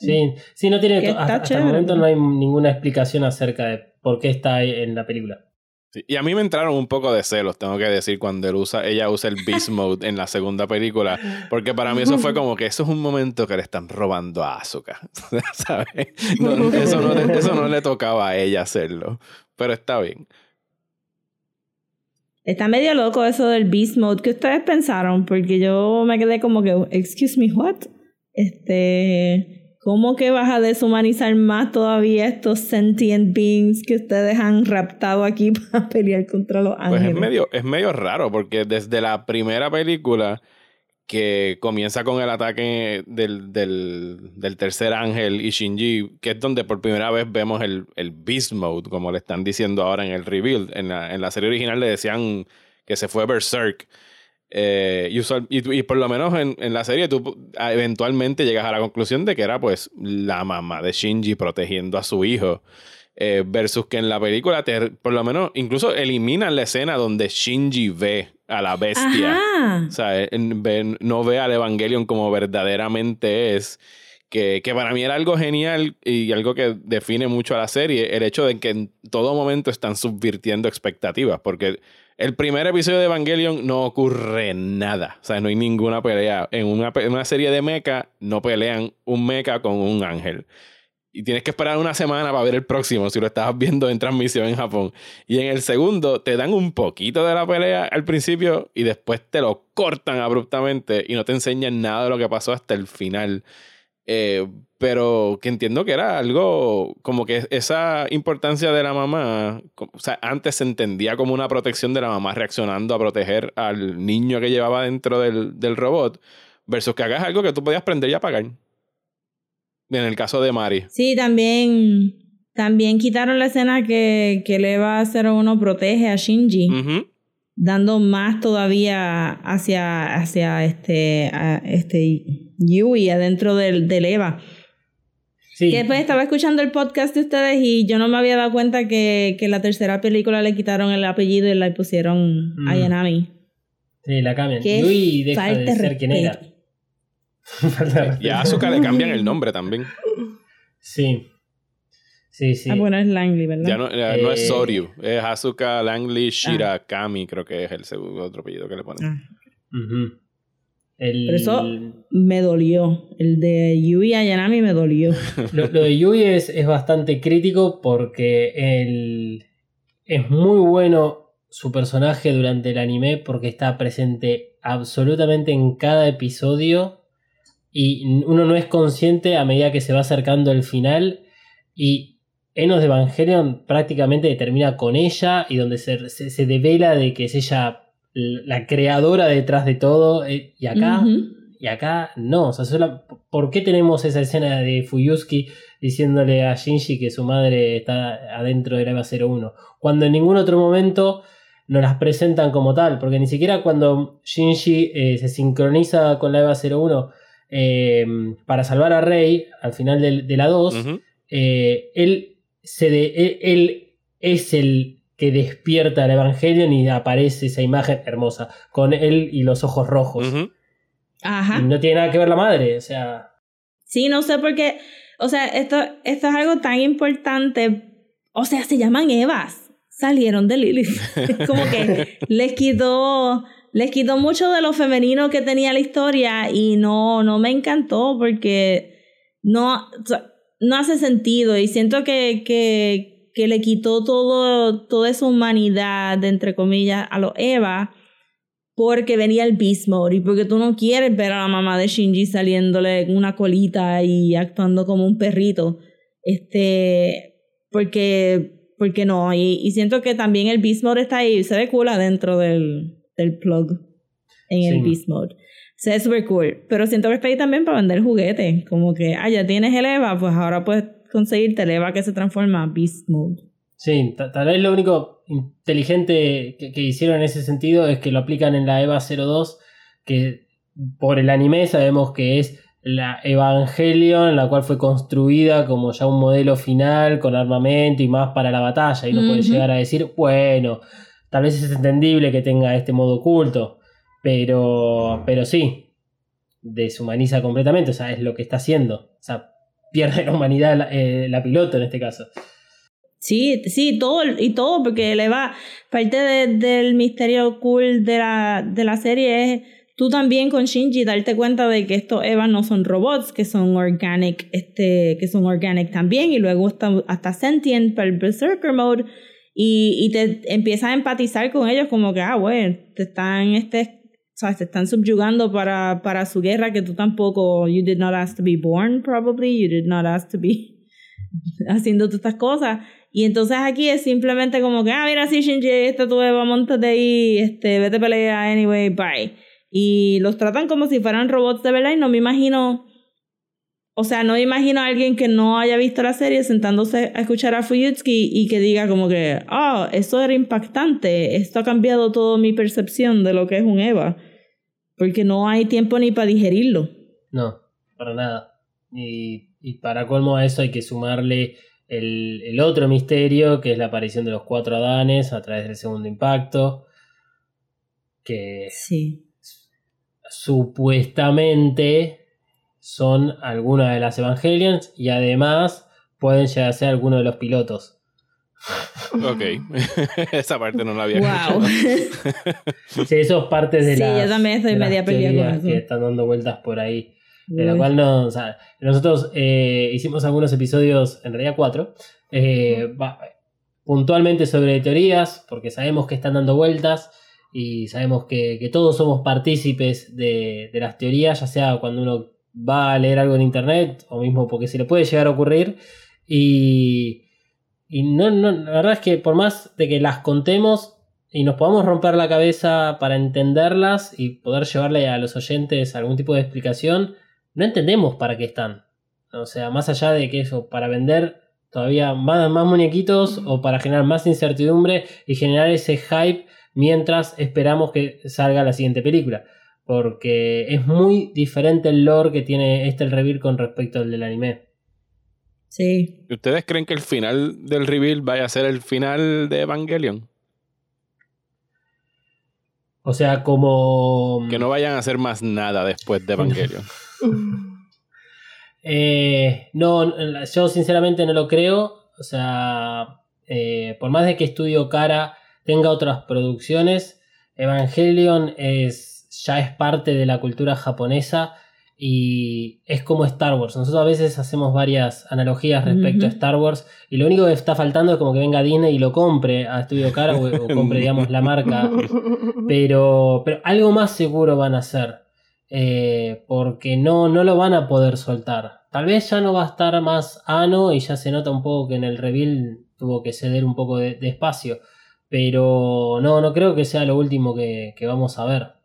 Sí, sí, no tiene. Hasta, hasta el momento no hay ninguna explicación acerca de por qué está ahí en la película. Sí, Y a mí me entraron un poco de celos, tengo que decir, cuando él usa, ella usa el Beast Mode en la segunda película. Porque para mí eso fue como que eso es un momento que le están robando a Asuka. ¿Sabes? No, eso, no, le- eso no le tocaba a ella hacerlo. Pero está bien. Está medio loco eso del Beast Mode. ¿Qué ustedes pensaron? Porque yo me quedé como que, excuse me, what? Este, ¿cómo que vas a deshumanizar más todavía estos sentient beings que ustedes han raptado aquí para pelear contra los ángeles? Pues es medio, es medio raro porque desde la primera película que comienza con el ataque del, del, del, tercer ángel y Shinji, que es donde por primera vez vemos el, el Beast Mode, como le están diciendo ahora en el rebuild. En la, en la serie original le decían que se fue Berserk. Eh, y, usual, y, y, por lo menos en, en, la serie tú eventualmente llegas a la conclusión de que era pues la mamá de Shinji protegiendo a su hijo. Eh, versus que en la película, te, por lo menos, incluso eliminan la escena donde Shinji ve a la bestia. Ajá. O sea, ve, no ve al Evangelion como verdaderamente es. Que, que, para mí era algo genial y algo que define mucho a la serie, el hecho de que en todo momento están subvirtiendo expectativas, porque el primer episodio de Evangelion no ocurre nada, o sea, no hay ninguna pelea. En una, en una serie de mecha no pelean un mecha con un ángel y tienes que esperar una semana para ver el próximo si lo estabas viendo en transmisión en Japón. Y en el segundo te dan un poquito de la pelea al principio y después te lo cortan abruptamente y no te enseñan nada de lo que pasó hasta el final. Eh, pero que entiendo que era algo como que esa importancia de la mamá, o sea, antes se entendía como una protección de la mamá reaccionando a proteger al niño que llevaba dentro del, del robot, versus que hagas algo que tú podías prender y apagar en el caso de Mari. Sí, también, también quitaron la escena que, que el EVA 01 protege a Shinji, uh -huh. dando más todavía hacia, hacia este, este Yui adentro del, del EVA. Sí. Que después estaba escuchando el podcast de ustedes y yo no me había dado cuenta que, que la tercera película le quitaron el apellido y le pusieron mm. Ayanami. Sí, la cambian. Yui deja de ser quien era. y a Asuka le cambian el nombre también. Sí. Sí, sí. Ah, bueno, es Langley, ¿verdad? Ya no, ya eh... no es Soryu, es Asuka Langley Shirakami, ah. creo que es el segundo otro apellido que le ponen. Ah. Uh -huh. el... Pero eso me dolió. El de Yui Ayanami me dolió. lo, lo, de Yui es, es bastante crítico porque el... es muy bueno su personaje durante el anime porque está presente absolutamente en cada episodio y uno no es consciente a medida que se va acercando el final y Enos de Evangelion prácticamente termina con ella y donde se, se, se, devela de que es ella la creadora detrás de todo eh, y acá uh -huh. Y acá no, o sea, solo, ¿por qué tenemos esa escena de Fuyuski diciéndole a Shinji que su madre está adentro de la EVA 01 cuando en ningún otro momento nos las presentan como tal, porque ni siquiera cuando Shinji eh, se sincroniza con la EVA 01 eh, para salvar a Rey al final de, de la 2, uh -huh. eh, él, se de, él, él, es el que despierta el Evangelio y aparece esa imagen hermosa, con él y los ojos rojos. Uh -huh. Ajá. No tiene nada que ver la madre, o sea. Sí, no sé por qué. O sea, esto, esto es algo tan importante. O sea, se llaman Evas. Salieron de Lilith. como que les quitó les quitó mucho de lo femenino que tenía la historia y no, no me encantó porque no, no hace sentido y siento que, que, que le quitó todo, toda esa humanidad, entre comillas, a los Eva porque venía el Beast Mode y porque tú no quieres ver a la mamá de Shinji saliéndole una colita y actuando como un perrito. Este, porque, porque no, y, y siento que también el Beast Mode está ahí, se ve cool adentro del, del plug en sí. el Beast Mode. Se ve súper cool. Pero siento que está ahí también para vender juguetes. Como que, ah, ya tienes el EVA, pues ahora puedes conseguirte el EVA que se transforma a Beast Mode. Sí, tal vez lo único inteligente que, que, hicieron en ese sentido es que lo aplican en la EVA 02, que por el anime sabemos que es la Evangelion, la cual fue construida como ya un modelo final, con armamento y más para la batalla. Y uno uh -huh. puede llegar a decir, bueno, Tal vez es entendible que tenga este modo oculto, pero, pero sí, deshumaniza completamente, o sea, es lo que está haciendo. O sea, pierde la humanidad la, eh, la piloto en este caso. Sí, sí, todo y todo, porque le va. Parte de, del misterio cool de la, de la serie es tú también con Shinji darte cuenta de que estos Evas no son robots, que son organic, este, que son organic también, y luego hasta, hasta sentient para el Berserker Mode y, y te empiezas a empatizar con ellos como que, ah, bueno, te están, este, ¿sabes? te están subyugando para, para su guerra que tú tampoco, you did not ask to be born probably, you did not ask to be haciendo todas estas cosas. Y entonces aquí es simplemente como que, ah, mira, sí, Shinji, esta tu Eva, montate ahí, este, vete a pelea, anyway, bye. Y los tratan como si fueran robots de verdad y no me imagino, o sea, no me imagino a alguien que no haya visto la serie sentándose a escuchar a Fuyutsuki y que diga como que, ah, esto era impactante, esto ha cambiado toda mi percepción de lo que es un Eva. Porque no hay tiempo ni para digerirlo. No, para nada. Y, y para colmo a eso hay que sumarle el, el, otro misterio, que es la aparición de los cuatro Adanes a través del segundo impacto. Que sí. supuestamente son algunas de las Evangelions y además pueden llegar a ser algunos de los pilotos. Ok, esa parte no la había Wow. sí, eso es parte de Sí, las, yo también estoy las media con eso. que están dando vueltas por ahí. De la cual no, o sea, nosotros eh, hicimos algunos episodios, en realidad cuatro, eh, va- puntualmente sobre teorías, porque sabemos que están dando vueltas y sabemos que, que todos somos partícipes de, de las teorías, ya sea cuando uno va a leer algo en internet o mismo porque se le puede llegar a ocurrir. Y, y no, no, la verdad es que por más de que las contemos y nos podamos romper la cabeza para entenderlas y poder llevarle a los oyentes algún tipo de explicación, no entendemos para qué están. O sea, más allá de que eso, para vender todavía más, más muñequitos o para generar más incertidumbre y generar ese hype mientras esperamos que salga la siguiente película. Porque es muy diferente el lore que tiene este el reveal con respecto al del anime. Sí. ¿Ustedes creen que el final del reveal vaya a ser el final de Evangelion? O sea, como... Que no vayan a hacer más nada después de Evangelion. Eh, no, yo sinceramente no lo creo. O sea, eh, por más de que Estudio Cara tenga otras producciones, Evangelion es, ya es parte de la cultura japonesa y es como Star Wars. Nosotros a veces hacemos varias analogías respecto a. Star Wars y lo único que está faltando es como que venga Disney y lo compre a Estudio Cara o, o compre, digamos, la marca. Pero, pero algo más seguro van a hacer. Eh, porque no, no lo van a poder soltar. Tal vez ya no va a estar más Ano y ya se nota un poco que en el reveal tuvo que ceder un poco de, de espacio. Pero no, no creo que sea lo último que, que vamos a ver.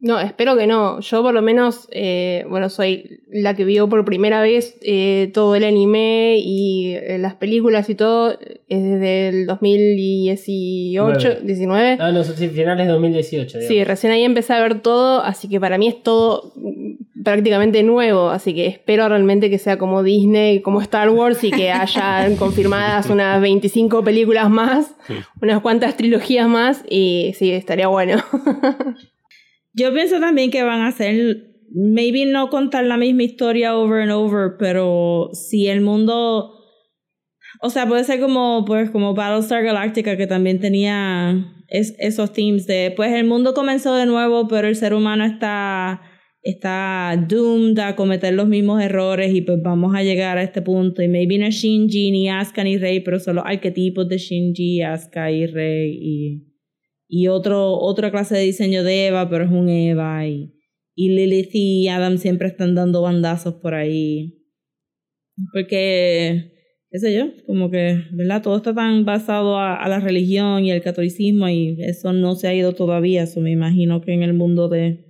No, espero que no. Yo por lo menos, eh, bueno, soy la que vio por primera vez eh, todo el anime y eh, las películas y todo eh, desde el 2018, Nueve. 19. Ah, no, sí, finales de 2018. Sí, digamos. recién ahí empecé a ver todo, así que para mí es todo mm, prácticamente nuevo, así que espero realmente que sea como Disney, como Star Wars y que hayan confirmadas unas 25 películas más, unas cuantas trilogías más y sí, estaría bueno. Yo pienso también que van a hacer, maybe no contar la misma historia over and over, pero si el mundo, o sea, puede ser como, pues, como Battlestar Galactica que también tenía es- esos themes de, pues, el mundo comenzó de nuevo, pero el ser humano está, está doomed a cometer los mismos errores y pues vamos a llegar a este punto. Y maybe no Shinji ni Asuka ni Rey, pero son los arquetipos de Shinji, Asuka y Rey y y otro, otra clase de diseño de Eva, pero es un Eva. Y, y Lilith y Adam siempre están dando bandazos por ahí. Porque, qué sé yo, como que, ¿verdad? Todo está tan basado a, la religión y el catolicismo y eso no se ha ido todavía. Eso me imagino que en el mundo de,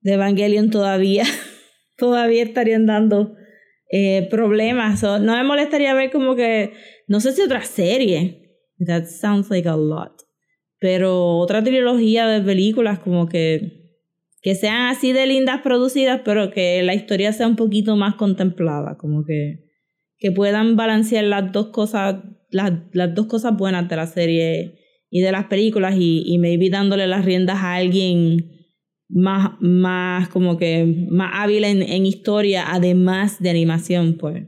de Evangelion todavía, todavía estarían dando eh, problemas. So, no me molestaría ver como que, no sé si otra serie. That sounds like a lot pero otra trilogía de películas como que que sean así de lindas producidas, pero que la historia sea un poquito más contemplada, como que que puedan balancear las dos cosas las, las dos cosas buenas de la serie y de las películas y, y maybe dándole las riendas a alguien más, más como que más hábil en, en historia, además de animación, pues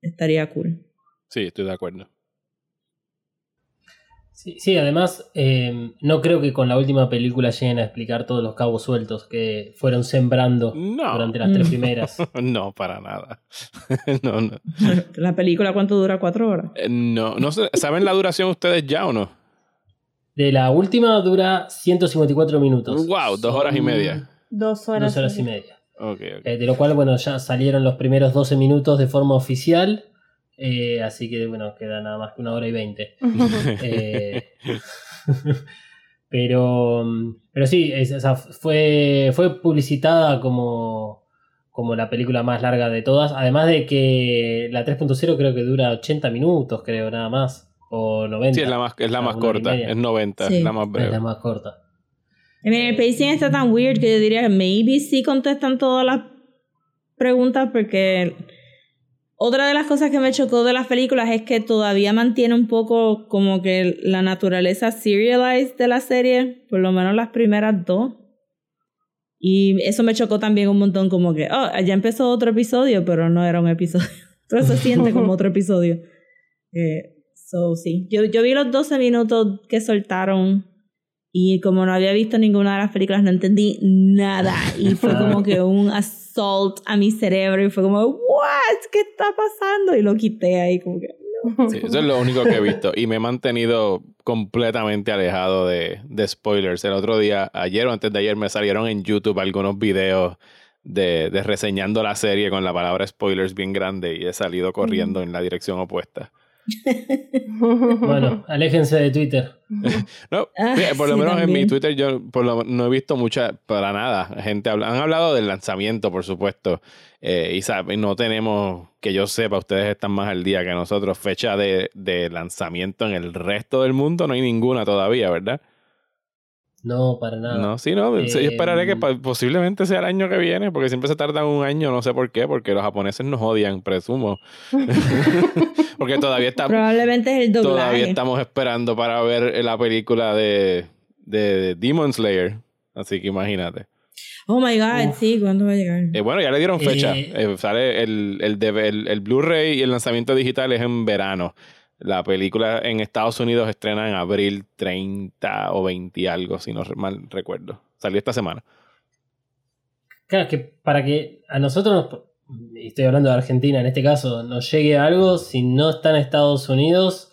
estaría cool. Sí, estoy de acuerdo. Sí, además, eh, no creo que con la última película lleguen a explicar todos los cabos sueltos que fueron sembrando No. durante las tres primeras. No, para nada. no, no. La película, ¿cuánto dura? ¿Cuatro horas? Eh, No, no sé, ¿saben la duración ustedes ya o no? De la última dura 154 minutos. Wow, dos horas y Son media. Dos horas. Dos horas y media. Ok, ok. Eh, de lo cual, bueno, ya salieron los primeros 12 minutos de forma oficial. Eh, así que, bueno, queda nada más que una hora y 20. Eh, pero, pero sí, es- o sea, fue, fue publicitada como, como la película más larga de todas. Además de que la 3.0 creo que dura 80 minutos, creo, nada más. O 90. Sí, es la más, es la más corta, es 90, Sí. es la más Es breve. la más corta. I mean, el pacing está tan weird que yo diría que maybe sí contestan todas las preguntas porque otra de las cosas que me chocó de las películas es que todavía mantiene un poco como que la naturaleza serialized de la serie, por lo menos las primeras dos. Y eso me chocó también un montón como que, oh, ya empezó otro episodio, pero no era un episodio. Pero se siente como otro episodio. Eh, so, sí. Yo, yo vi los 12 minutos que soltaron y como no había visto ninguna de las películas, no entendí nada. Y fue como que un assault a mi cerebro. Y fue como, ¿what? ¿Qué está pasando? Y lo quité ahí, como que. Sí, eso es lo único que he visto. Y me he mantenido completamente alejado de, de spoilers. El otro día, ayer o antes de ayer, me salieron en YouTube algunos videos de, de reseñando la serie con la palabra spoilers bien grande y he salido corriendo en la dirección opuesta. Bueno, aléjense de Twitter. No, Ah, por lo sí, menos en mi. Twitter yo por lo- no he visto mucha, para nada, gente habla, han hablado del lanzamiento, por supuesto, eh, y sabe, no tenemos, que yo sepa, ustedes están más al día que nosotros, fecha de, de lanzamiento en el resto del mundo, no hay ninguna todavía, ¿verdad? No, para nada. No, sí, no, yo esperaré que pa- posiblemente sea el año que viene, porque siempre se tardan un año, no sé por qué, porque los japoneses nos odian, presumo. porque todavía está, Probablemente es el doblaje. Todavía estamos esperando para ver la película de, de Demon Slayer. Así que imagínate. Oh my god, Uf. sí, ¿cuándo va a llegar? Eh, bueno, ya le dieron fecha. Eh, Eh, sale el, el, de- el, el Blu-ray y el lanzamiento digital es en verano. La película en Estados Unidos estrena en abril 30 o 20 y algo, si no mal recuerdo. Salió esta semana. Claro, es que para que a nosotros, nos- y estoy hablando de Argentina en este caso, nos llegue algo, si no está en Estados Unidos,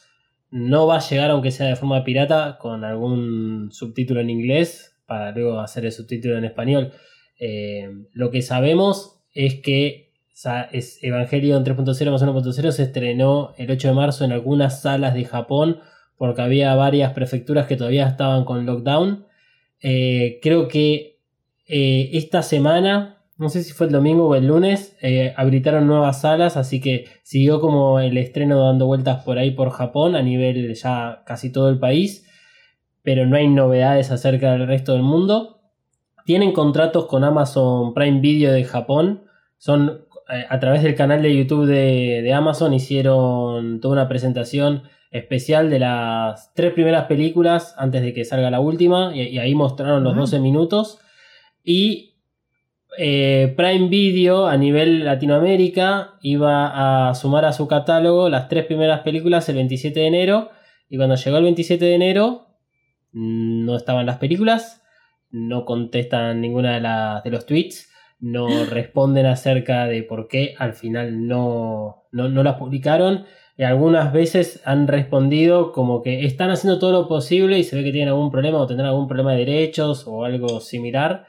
no va a llegar aunque sea de forma pirata con algún subtítulo en inglés para luego hacer el subtítulo en español. Eh, lo que sabemos es que sa- es Evangelion 3.0 más 1.0 se estrenó el 8 de marzo en algunas salas de Japón porque había varias prefecturas que todavía estaban con lockdown. Eh, creo que eh, esta semana, no sé si fue el domingo o el lunes, eh, habilitaron nuevas salas, así que siguió como el estreno dando vueltas por ahí por Japón a nivel ya casi todo el país, pero no hay novedades acerca del resto del mundo. Tienen contratos con Amazon Prime Video de Japón, son a través del canal de YouTube de, de Amazon hicieron toda una presentación especial de las tres primeras películas antes de que salga la última y, y ahí mostraron los Wow. 12 minutos y eh, Prime Video a nivel Latinoamérica iba a sumar a su catálogo las tres primeras películas el 27 de enero y cuando llegó el 27 de enero no estaban las películas, no contestan ninguna de, las de los tweets, no responden acerca de por qué al final no, no, no las publicaron y algunas veces han respondido como que están haciendo todo lo posible y se ve que tienen algún problema o tendrán algún problema de derechos o algo similar,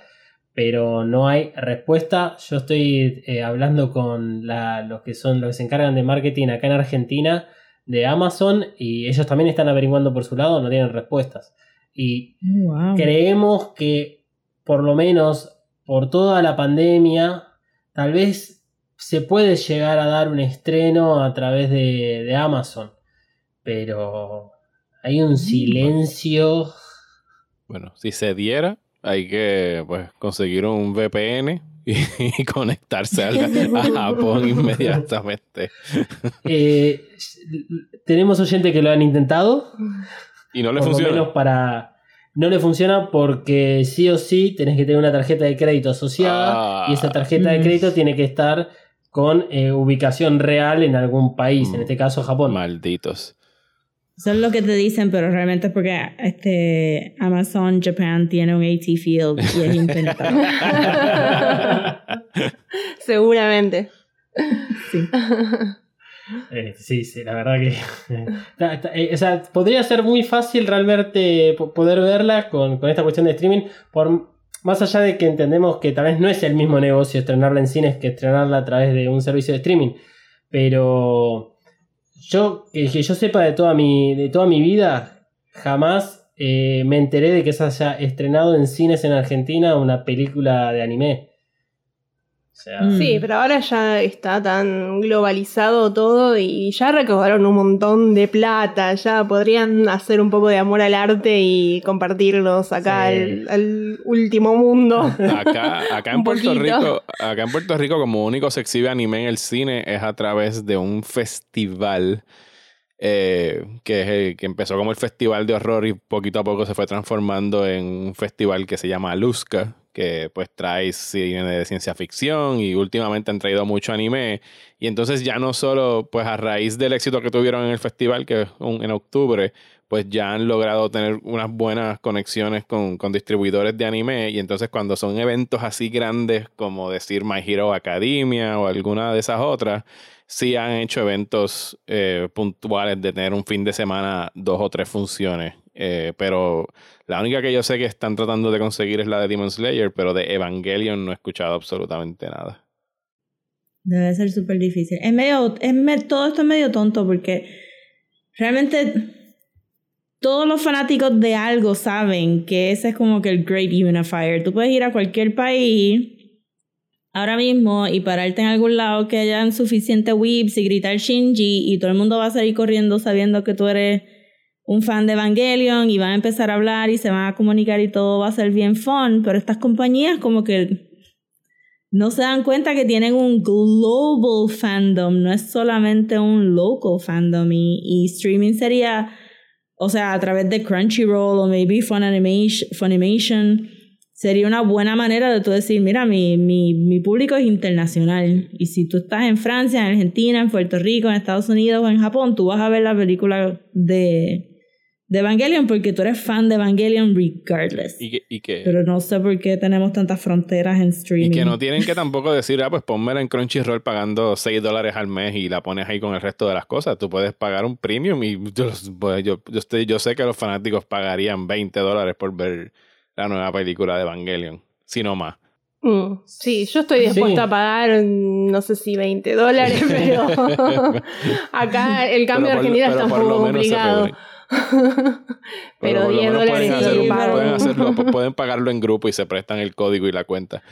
pero no hay respuesta. Yo estoy eh, hablando con la- los que son los que se encargan de marketing acá en Argentina de Amazon y ellos también están averiguando por su lado, no tienen respuestas. Y Wow. creemos que por lo menos por toda la pandemia, tal vez se puede llegar a dar un estreno a través de, de Amazon. Pero hay un silencio. Bueno, si se diera, hay que pues conseguir un VPN y, y conectarse a, a Japón inmediatamente. Eh, tenemos oyentes que lo han intentado. Y no le por lo menos para. No le funciona porque sí o sí tenés que tener una tarjeta de crédito asociada Ah. y esa tarjeta de Mm. crédito tiene que estar con eh, ubicación real en algún país, en Mm. este caso Japón. Malditos. Es lo que te dicen, pero realmente es porque este Amazon Japan tiene un AT field y es impenetrable. Seguramente. sí. Eh, sí, sí, la verdad que. Eh, o sea, podría ser muy fácil realmente po- poder verla con, con esta cuestión de streaming. Por, más allá de que entendemos que tal vez no es el mismo negocio estrenarla en cines que estrenarla a través de un servicio de streaming. Pero yo, que yo sepa de toda mi, de toda mi vida, jamás eh, me enteré de que se haya estrenado en cines en Argentina una película de anime. O sea, Mm. Sí, pero ahora ya está tan globalizado todo y ya recaudaron un montón de plata. Ya podrían hacer un poco de amor al arte y compartirlos acá Sí. al, al último mundo. Acá, acá en Puerto poquito. Rico, acá en Puerto Rico, como único se exhibe anime en el cine es a través de un festival eh, que, es el- que empezó como el festival de horror y poquito a poco se fue transformando en un festival que se llama Luzca, que pues trae cine de ciencia ficción y últimamente han traído mucho anime. Y entonces ya no solo, pues a raíz del éxito que tuvieron en el festival, que en octubre, pues ya han logrado tener unas buenas conexiones con, con distribuidores de anime. Y entonces cuando son eventos así grandes como decir My Hero Academia o alguna de esas otras, sí han hecho eventos eh, puntuales de tener un fin de semana dos o tres funciones. Eh, pero la única que yo sé que están tratando de conseguir es la de Demon Slayer, pero de Evangelion no he escuchado absolutamente nada. Debe ser súper difícil. Es medio, es todo esto es medio tonto porque realmente todos los fanáticos de algo saben que ese es como que el Great Unifier. Tú puedes ir a cualquier país ahora mismo y pararte en algún lado que hayan suficiente weebs y gritar Shinji y todo el mundo va a salir corriendo sabiendo que tú eres un fan de Evangelion y van a empezar a hablar y se van a comunicar y todo va a ser bien fun, pero estas compañías como que no se dan cuenta que tienen un global fandom, no es solamente un local fandom y, streaming sería, o sea, a través de Crunchyroll o maybe Funimation, Funimation sería una buena manera de tú decir, mira, mi, mi, mi público es internacional y si tú estás en Francia, en Argentina, en Puerto Rico, en Estados Unidos o en Japón, tú vas a ver la película de, de Evangelion porque tú eres fan de Evangelion regardless. Y que, y que, Pero no sé por qué tenemos tantas fronteras en y streaming. que no tienen que tampoco decir, ah, pues ponmela en Crunchyroll pagando 6 dólares al mes y la pones ahí con el resto de las cosas. Tú puedes pagar un premium y yo, pues, yo, yo, estoy- yo sé que los fanáticos pagarían 20 dólares por ver la nueva película de Evangelion, si no más. Mm, Sí, yo estoy dispuesta Sí. a pagar, no sé si 20 dólares, pero acá el cambio de Pero por- Argentina está un poco complicado. Pero, pero por lo 10 menos dólares pueden, sí, hacer- pago. pueden hacerlo, pu- pueden pagarlo en grupo y se prestan el código y la cuenta.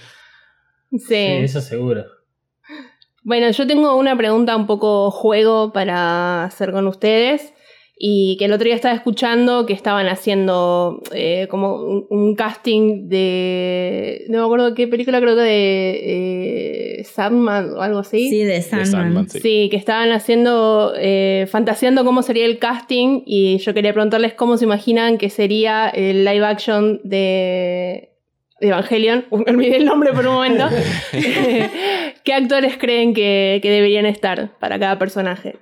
sí, Sí. eso seguro. Bueno, yo tengo una pregunta un poco juego para hacer con ustedes. Y que el otro día estaba escuchando que estaban haciendo eh, como un, un casting de. No me acuerdo qué película, creo que de eh, Sandman o algo así. Sí, de De Sandman. Sandman, sí. Sí, que estaban haciendo, eh, fantaseando cómo sería el casting y yo quería preguntarles cómo se imaginan que sería el live action de, Evangelion. Me olvidé el nombre por un momento. ¿Qué actores creen que, que deberían estar para cada personaje?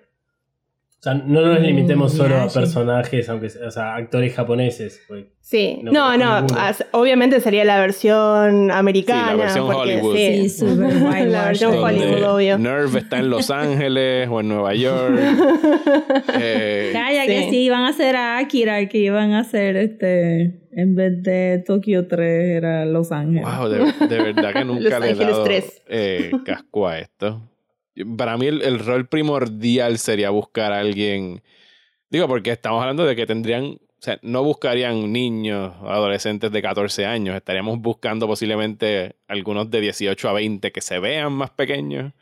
O sea, no nos Mm, limitemos solo a personajes, aunque sea- o sea, actores japoneses. pues. Sí, No no, obviamente sería la versión americana. Sí, la versión porque Hollywood. Sí, sí, super. La versión. Hollywood, Donde obvio. Nerve está en Los Ángeles o en Nueva York. Eh, Calla, que Sí. iban a hacer a Akira, que iban a hacer este, en vez de Tokio 3, era Los Ángeles. wow, de, de verdad que nunca Los le he Ángeles dado 3. eh, casco a esto. Para mí el, el rol primordial sería buscar a alguien... Digo, porque estamos hablando de que tendrían... O sea, no buscarían niños, adolescentes de 14 años. Estaríamos buscando posiblemente algunos de 18 a 20 que se vean más pequeños.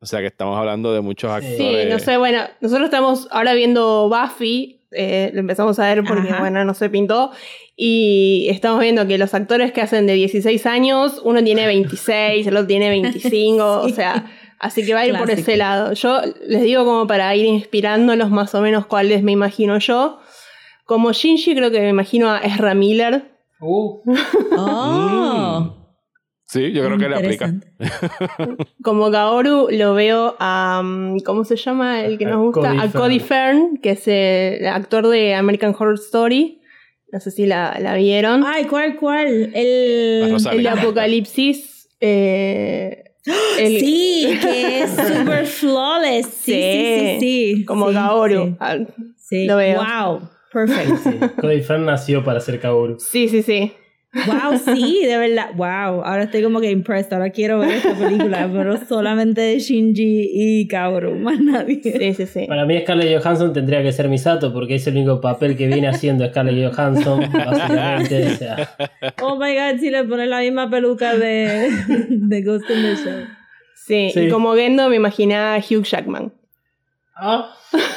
O sea, que estamos hablando de muchos actores. Sí, no sé, bueno, nosotros estamos ahora viendo Buffy, eh, lo empezamos a ver porque, Ajá. bueno, no se pintó, y estamos viendo que los actores que hacen de 16 años, uno tiene 26, el otro tiene 25, o sea, así que va a ir por ese lado. Yo les digo como para ir inspirándolos más o menos cuáles me imagino yo. Como Shinji creo que me imagino a Ezra Miller. Uh, Oh. Sí, yo creo que le aplica. Como Kaoru lo veo a. um, ¿Cómo se llama el que nos gusta? Cody a Cody Fern, que es el actor de American Horror Story. No sé si la, la vieron. Ay, ¿cuál, cuál? El... El. Apocalipsis. eh, el- Sí, que es super flawless. Sí, sí, sí. sí. Como Sí. Ah, Sí. Lo veo. Wow, perfect. Sí, Cody Fern nació para ser Kaoru. Sí, sí, sí. Wow, sí, de verdad. Wow, ahora estoy como que impressed. Ahora quiero ver esta película, pero solamente de Shinji y Kaoru, más nadie. Sí, sí, sí. Para mí Scarlett Johansson tendría que ser Misato porque es el único papel que viene haciendo Scarlett Johansson, básicamente. O sea, Oh my god, si le pones la misma peluca de, de Ghost in the Shell. Sí, Sí. y como Gendo me imaginaba a Hugh Jackman. ah,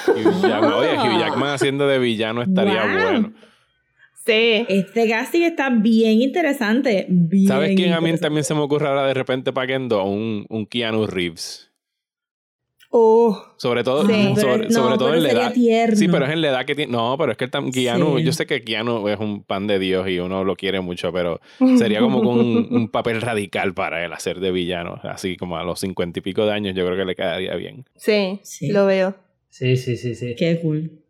Hugh Jackman. Oye, Hugh Jackman haciendo de villano estaría Wow. bueno. Sí. Este casting está bien interesante. Bien ¿Sabes quién a mí también se me ocurre ahora de repente para Kendo? Un, un Keanu Reeves. Oh, Sobre todo, Sí. Pero- sobre, no, sobre todo en la edad. tierno. Sí, pero es en la edad que tiene. No, pero es que el tam- Keanu, Sí. yo sé que Keanu es un pan de Dios y uno lo quiere mucho, pero sería como con un, un papel radical para él hacer de villano. Así como a los cincuenta y pico de años, yo creo que le quedaría bien. sí, Sí. lo veo. sí, sí, sí, sí. Qué cool.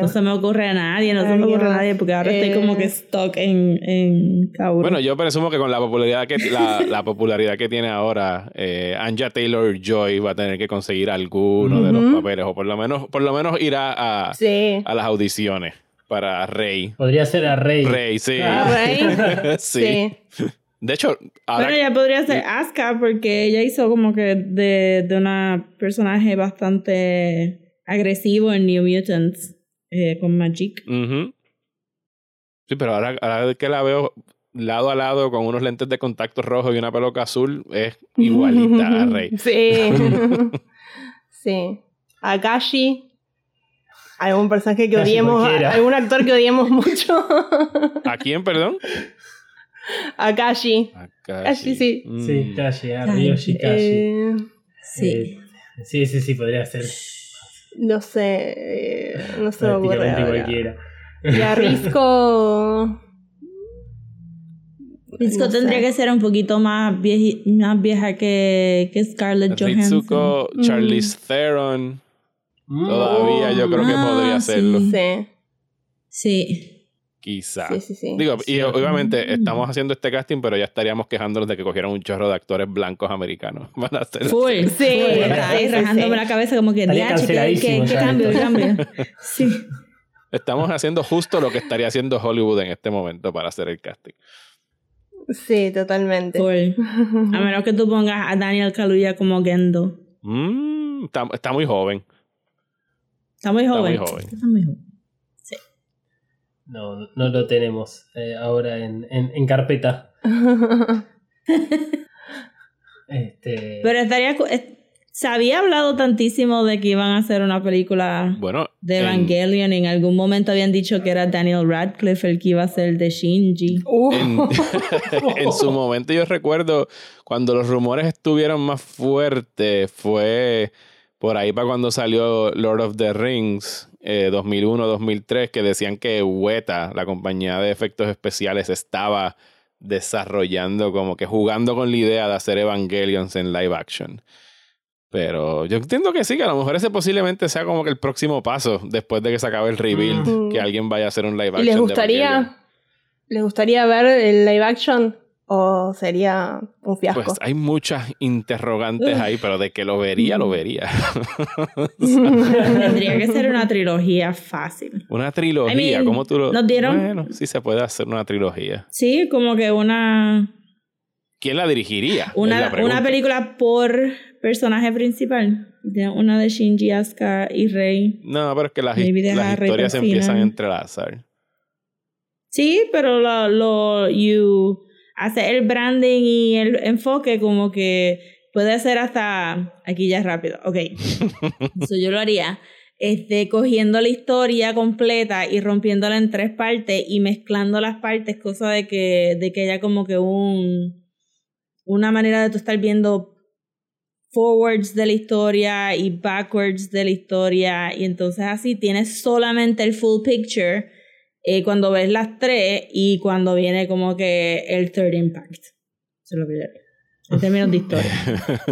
No se me ocurre a nadie, no se me ocurre a nadie, porque ahora estoy como Eh. que stuck en, en Kaoru. Bueno, yo presumo que con la popularidad que, la, la popularidad que tiene ahora, eh, Anja Taylor Joy va a tener que conseguir alguno de los papeles, o por lo menos, por lo menos irá a, Sí. a las audiciones para Rey. Podría ser a Rey. Rey, sí. Rey. sí. Sí. De hecho, ahora Bueno, ella podría ser Asuka porque ella hizo como que de, de una personaje bastante agresivo en New Mutants eh, con Magic. Sí, pero ahora, ahora que la veo lado a lado con unos lentes de contacto rojo y una peluca azul, es igualita a Rey. Sí. sí. Akashi. Algún personaje que odiemos. Algún actor que odiemos mucho. ¿A quién, perdón? Akashi. Akashi. sí. Mm. Sí, Kashi, a Kashi. Ryoshi Kashi. Eh, Sí. Eh, sí, sí, sí, podría ser. No sé. eh, no se me ocurre. Prácticamente ahora. cualquiera. Y a Risco. Risco No sé. tendría que ser un poquito más, vieji- más vieja que, que Scarlett Johansson. Ritsuko, Charlize Theron. Mm. Todavía yo creo que Ah, podría sí. hacerlo. Sí. Sí. Quizá. Sí, sí, sí. Digo, y obviamente estamos haciendo este casting, pero ya estaríamos quejándonos de que cogieron un chorro de actores blancos americanos. Van a hacer Full. Sí, sí, sí, rajándome sí. la cabeza como que, Estaría "Diache, ¿qué, qué, qué cambio, qué esto". cambio? Sí. Estamos haciendo justo lo que estaría haciendo Hollywood en este momento para hacer el casting. Sí, totalmente. Full. A menos que tú pongas a Daniel Kaluuya como Gendo. Mm, está, está muy joven. Está muy Está joven. muy joven. Está muy joven. No, no lo tenemos eh, ahora en, en, en carpeta. Este, Pero estaría. Se había hablado tantísimo de que iban a hacer una película Bueno, de Evangelion. En algún momento habían dicho que era Daniel Radcliffe el que iba a ser el de Shinji. Uh, en, en su momento yo recuerdo cuando los rumores estuvieron más fuertes fue por ahí para cuando salió Lord of the Rings eh, 2001-2003 que decían que Weta, la compañía de efectos especiales, estaba desarrollando como que jugando con la idea de hacer Evangelions en live action. Pero yo entiendo que sí, que a lo mejor ese posiblemente sea como que el próximo paso después de que se acabe el rebuild, que alguien vaya a hacer un live action. ¿Y les gustaría, les gustaría ver el live action? ¿O sería un fiasco? Pues hay muchas interrogantes ahí, pero de que lo vería, lo vería. Tendría que ser una trilogía fácil. una trilogía, I mean, ¿cómo tú lo...? ¿nos dieron? Bueno, sí se puede hacer una trilogía. Sí, como que una, ¿Quién la dirigiría? La una, una película por personaje principal. De- Una de Shinji, Asuka y Rey. No, pero es que las, las historias se empiezan a entrelazar. Sí, pero lo, lo you hace el branding y el enfoque como que puede ser hasta aquí ya rápido. Ok. Eso yo lo haría. Este, cogiendo la historia completa y rompiéndola en tres partes y mezclando las partes, cosa de que, de que haya como que un una manera de tú estar viendo forwards de la historia y backwards de la historia y entonces así tienes solamente el full picture eh, cuando ves las tres y cuando viene como que el third impact. Eso es lo que yo En términos de historia.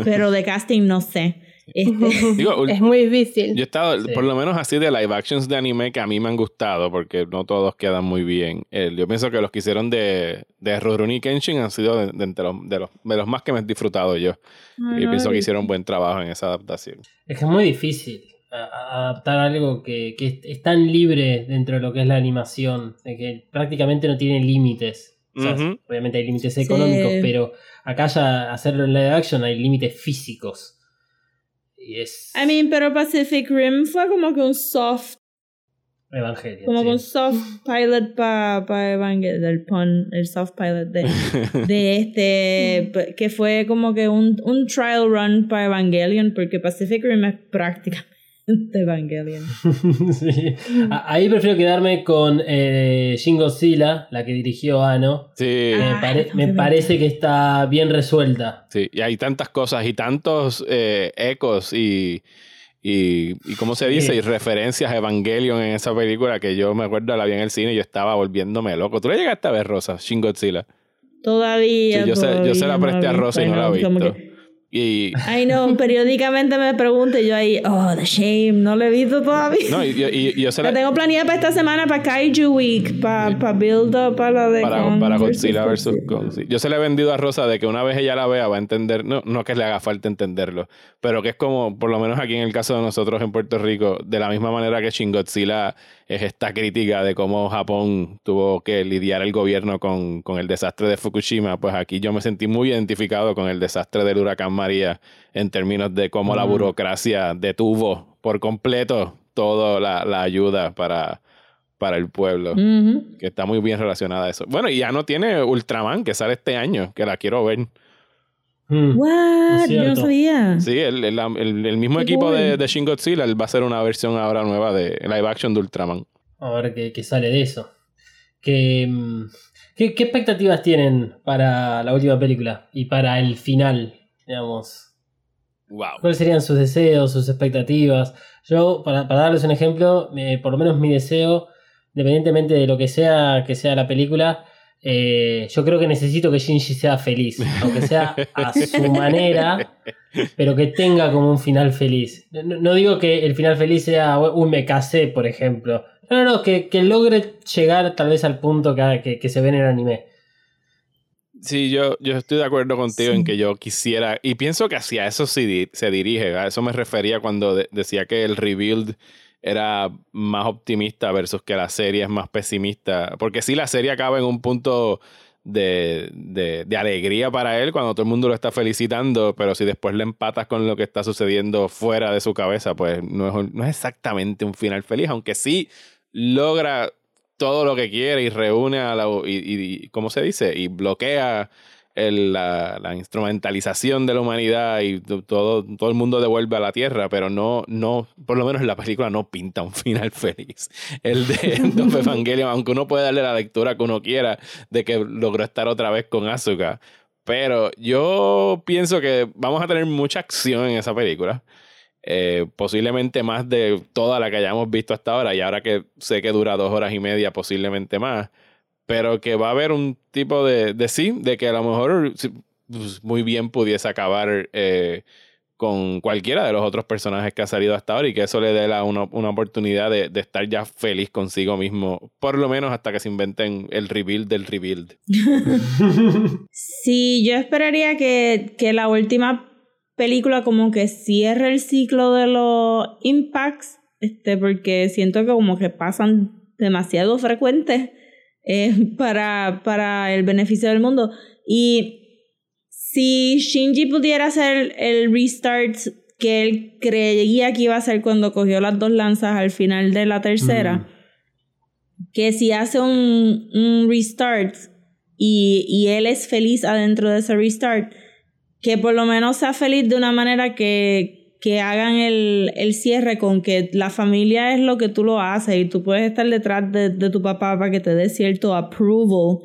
Pero de casting no sé. Este, Digo, Es muy difícil. Yo he estado, Sí. por lo menos así de live actions de anime que a mí me han gustado, porque no todos quedan muy bien. Eh, yo pienso que los que hicieron de, de Rurouni Kenshin han sido de, de entre los, de, los, de los más que me he disfrutado yo. Ay, y no, pienso que hicieron buen trabajo en esa adaptación. Es que es muy difícil a- a- adaptar algo que, que es, es tan libre dentro de lo que es la animación, de que prácticamente no tiene límites. O sea, Ujú. Obviamente hay límites Sí. económicos, pero acá ya hacerlo en live action hay límites físicos. Y es I mean, pero Pacific Rim fue como que un soft, Evangelion. como sí. que un soft pilot para pa Evangelion, del pun, el soft pilot de, de este, que fue como que un, un trial run para Evangelion, porque Pacific Rim es prácticamente Evangelion. Sí. Ahí prefiero quedarme con eh, Shin Godzilla, la que dirigió Ano. Sí, Me, pare- qué parece que está bien resuelta. sí. Y hay tantas cosas y tantos eh, ecos y, y, y, ¿cómo se Sí. dice? Y referencias a Evangelion en esa película que yo me acuerdo, la vi en el cine y yo estaba volviéndome loco. ¿Tú le llegaste a ver, Rosa? Shin Godzilla. Todavía. Sí, yo, se, yo se la no presté a vi. Rosa y no la he Y, Ay, no, periódicamente me pregunto y yo ahí, oh, the shame, no lo he visto todavía. no, y, y- y yo se La la, tengo planeada para esta semana, para Kaiju Week, para build up para la de para, Kong para Godzilla versus Godzilla. Yo se le he vendido a Rosa de que una vez ella la vea va a entender, no, no que le haga falta entenderlo, pero que es como, por lo menos aquí en el caso de nosotros en Puerto Rico, de la misma manera que Shin Godzilla es esta crítica de cómo Japón tuvo que lidiar el gobierno con, con el desastre de Fukushima, pues aquí yo me sentí muy identificado con el desastre del huracán María en términos de cómo la Mm. burocracia detuvo por completo toda la, la ayuda para, para el pueblo que está muy bien relacionada a eso. Bueno, y ya no tiene Ultraman, que sale este año, que la quiero ver. Mm. What? Yo no sabía. Sí, el, el- el- el mismo Qué equipo cool. de, de Shin Godzilla él va a hacer una versión ahora nueva de live action de Ultraman. A ver qué, qué sale de eso. ¿Qué, mm, qué, qué expectativas tienen para la última película y para el final? Digamos. Wow. ¿Cuáles serían sus deseos, sus expectativas? Yo, para, para darles un ejemplo, eh, por lo menos mi deseo, independientemente de lo que sea que sea la película, eh, yo creo que necesito que Shinji sea feliz, aunque sea a su manera, pero que tenga como un final feliz. No, no digo que el final feliz sea, uy, me casé, por ejemplo. No, no, no, que, que logre llegar tal vez al punto que, que, que se ve en el anime. Sí, yo, yo estoy de acuerdo contigo Sí. en que yo quisiera, y pienso que hacia eso sí di- se dirige, a eso me refería cuando de- decía que el rebuild era más optimista versus que la serie es más pesimista, porque sí la serie acaba en un punto de, de, alegría para él cuando todo el mundo lo está felicitando, pero si después le empatas con lo que está sucediendo fuera de su cabeza, pues no es, no es exactamente un final feliz, aunque sí logra todo lo que quiere y reúne a la, y- ¿cómo se dice? Y bloquea el- la, la instrumentalización de la humanidad y todo, todo el mundo devuelve a la tierra, pero no, no, por lo menos la película no pinta un final feliz. El de of Evangelion, aunque uno puede darle la lectura que uno quiera de que logró estar otra vez con Asuka. Pero yo pienso que vamos a tener mucha acción en esa película. Eh, posiblemente más de toda la que hayamos visto hasta ahora. Y ahora que sé que dura dos horas y media, posiblemente más. Pero que va a haber un tipo de, de sí, de que a lo mejor pues, muy bien pudiese acabar eh, con cualquiera de los otros personajes que ha salido hasta ahora y que eso le dé la- una, una oportunidad de, de estar ya feliz consigo mismo, por lo menos hasta que se inventen el rebuild del rebuild. Sí, yo esperaría que, que la última película como que cierre el ciclo de los impacts, este, porque siento que como que pasan demasiado frecuentes eh, para, para el beneficio del mundo. Y si Shinji pudiera hacer el restart que él creía que iba a hacer cuando cogió las dos lanzas al final de la tercera, que si hace un, un restart y, y él es feliz adentro de ese restart, que por lo menos sea feliz de una manera que, que hagan el, el cierre con que la familia es lo que tú lo haces y tú puedes estar detrás de, de tu papá para que te dé cierto approval,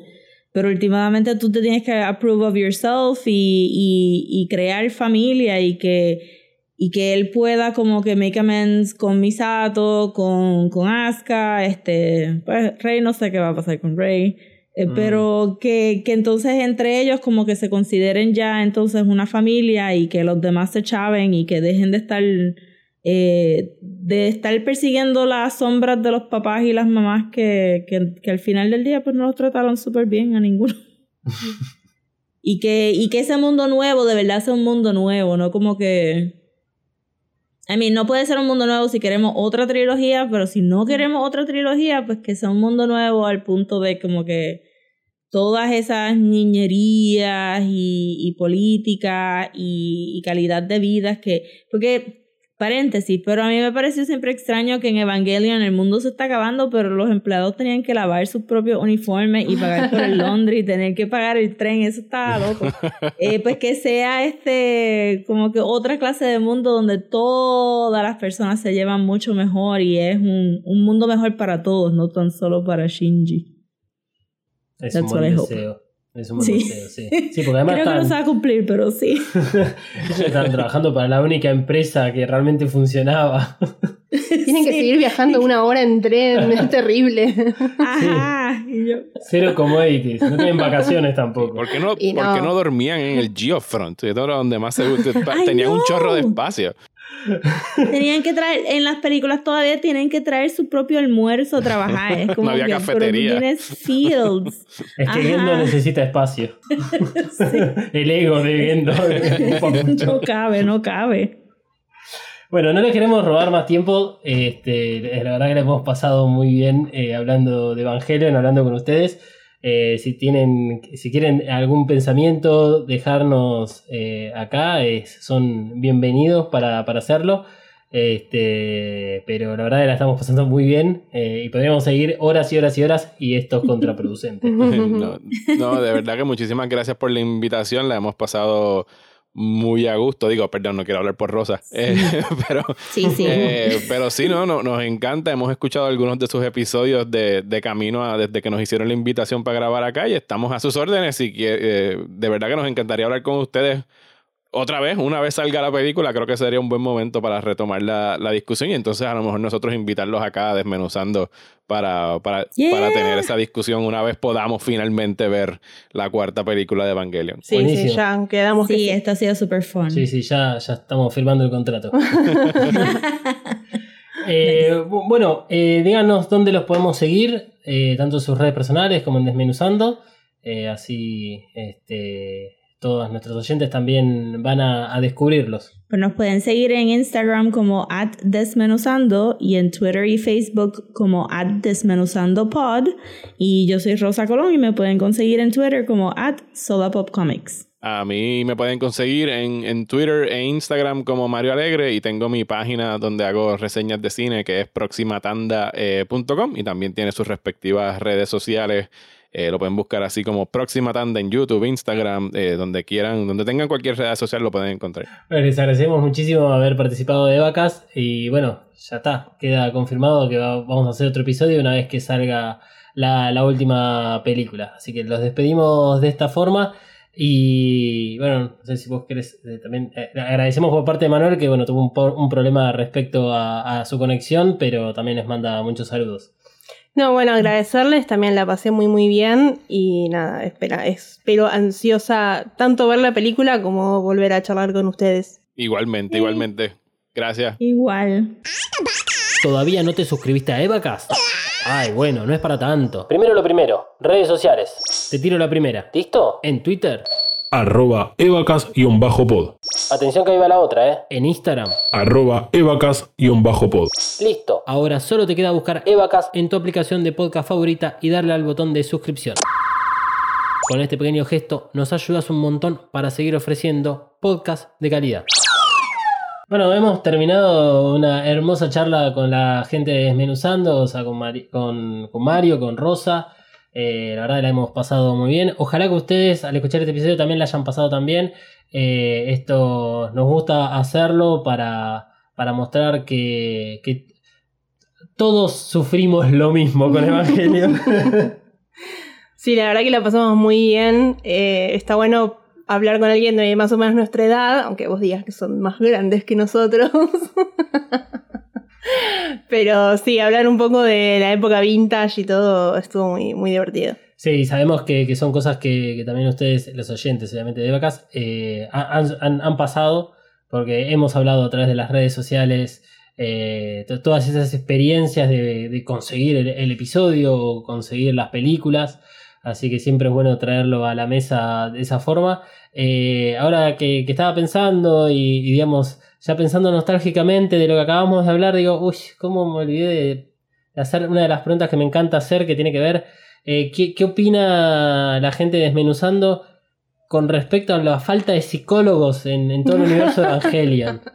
pero últimamente tú te tienes que approve of yourself y, y, y crear familia y que, y que él pueda como que make amends con Misato, con, con Asuka, este, pues Rey no sé qué va a pasar con Rey. Eh, Mm. Pero que, que entonces entre ellos como que se consideren ya entonces una familia y que los demás se chaven y que dejen de estar eh, de estar persiguiendo las sombras de los papás y las mamás que, que, que al final del día pues no los trataron súper bien a ninguno. y, que, y que ese mundo nuevo de verdad sea un mundo nuevo, no como que... I mean, no puede ser un mundo nuevo si queremos otra trilogía, pero si no queremos otra trilogía, pues que sea un mundo nuevo al punto de como que todas esas niñerías y, y política y, y calidad de vida que... Porque, paréntesis, pero a mí me pareció siempre extraño que en Evangelion el mundo se está acabando, pero los empleados tenían que lavar sus propios uniformes y pagar por el laundry y tener que pagar el tren, eso estaba loco. Eh, pues que sea este como que otra clase de mundo donde todas las personas se llevan mucho mejor y es un, un mundo mejor para todos, no tan solo para Shinji. Es un That's buen what I hope. deseo. Es un buen Sí. deseo, sí. Sí, porque además Creo que no están, se va a cumplir, pero sí. ellos están trabajando para la única empresa que realmente funcionaba. Tienen que Sí. seguir viajando una hora en tren, es terrible. Ajá. Yo, Cero commodities, no tienen vacaciones tampoco. ¿Por qué no, no. qué no dormían en el Geofront? Que era donde más se, I tenían un chorro de espacio. Tenían que traer, en las películas todavía tienen que traer su propio almuerzo a trabajar. Es como No había que, cafetería. Pero fields. Es que. Gendo necesita espacio. El ego de Gendo. no cabe, no cabe. Bueno, no les queremos robar más tiempo. Este, la verdad que la hemos pasado muy bien eh, hablando de Evangelion, hablando con ustedes. Eh, si tienen, si quieren algún pensamiento, dejarnos eh, acá, es- son bienvenidos para, para hacerlo. Este, pero la verdad que la estamos pasando muy bien eh, y podríamos seguir horas y horas y horas y esto es contraproducente. No, no, de verdad que muchísimas gracias por la invitación. La hemos pasado muy a gusto. Digo, perdón, no quiero hablar por Rosa. Eh, pero, Sí, sí. eh, pero sí, no, no, nos encanta. Hemos escuchado algunos de sus episodios de, de camino a, desde que nos hicieron la invitación para grabar acá y estamos a sus órdenes. Y que, eh, de verdad que nos encantaría hablar con ustedes otra vez, una vez salga la película, creo que sería un buen momento para retomar la, la discusión y entonces a lo mejor nosotros invitarlos acá desmenuzando para, para, Yeah. para tener esa discusión una vez podamos finalmente ver la cuarta película de Evangelion. Sí, Buenísimo. sí, ya quedamos que Sí, sí. esto ha sido súper fun. Sí, sí, ya, ya estamos firmando el contrato. Eh, bu- bueno, eh, díganos dónde los podemos seguir, eh, tanto en sus redes personales como en Desmenuzando. Eh, así este, todos nuestros oyentes también van a, a descubrirlos. Pues nos pueden seguir en Instagram como at desmenuzando y en Twitter y Facebook como at desmenuzandopod. Y yo soy Rosa Colón y me pueden conseguir en Twitter como at sodapopcomics. A mí me pueden conseguir en, en Twitter e Instagram como Mario Alegre y tengo mi página donde hago reseñas de cine que es proximatanda.com y también tiene sus respectivas redes sociales. Eh, lo pueden buscar así como Próxima Tanda en YouTube, Instagram, eh, donde quieran, donde tengan cualquier red social lo pueden encontrar. Bueno, les agradecemos muchísimo haber participado de Vacas y bueno, ya está, queda confirmado que va- vamos a hacer otro episodio una vez que salga la, la última película. Así que los despedimos de esta forma y bueno, no sé si vos querés eh, también eh, agradecemos por parte de Manuel que bueno tuvo un, un problema respecto a su conexión, pero también les manda muchos saludos. No, bueno, agradecerles, también la pasé muy muy bien y nada, espera, espero ansiosa tanto ver la película como volver a charlar con ustedes. Igualmente, igualmente. Gracias. Igual. ¿Todavía no te suscribiste a Evacast? Ay, bueno, no es para tanto. Primero lo primero, redes sociales. Te tiro la primera. ¿Listo? En Twitter. arroba evacas-pod, Atención que ahí va la otra, ¿eh? En Instagram. arroba evacas-pod. Listo. Ahora solo te queda buscar Evacast en tu aplicación de podcast favorita y darle al botón de suscripción. Con este pequeño gesto nos ayudas un montón para seguir ofreciendo podcast de calidad. Bueno, hemos terminado una hermosa charla con la gente de Desmenuzando, o sea, con, Mari- con, con Mario, con Rosa. Eh, la verdad la hemos pasado muy bien. Ojalá que ustedes al escuchar este episodio también la hayan pasado también. Eh, esto nos gusta hacerlo para, para mostrar que, todos sufrimos lo mismo con Evangelio. Sí, la verdad que la pasamos muy bien. eh, está bueno hablar con alguien de más o menos nuestra edad, aunque vos digas que son más grandes que nosotros. Pero sí, hablar un poco de la época vintage y todo estuvo muy, muy divertido. Sí, sabemos que, que son cosas que, que también ustedes, los oyentes, obviamente, de vacas, eh, han, han- han pasado, porque hemos hablado a través de las redes sociales, eh, to- todas esas experiencias de, de conseguir el, episodio conseguir las películas. Así que siempre es bueno traerlo a la mesa de esa forma. Eh, ahora que, que estaba pensando y, y, digamos, ya pensando nostálgicamente de lo que acabamos de hablar, digo, uy, ¿cómo me olvidé de hacer una de las preguntas que me encanta hacer, que tiene que ver, eh, ¿qué, qué opina la gente desmenuzando con respecto a la falta de psicólogos en, en todo el universo de Evangelion?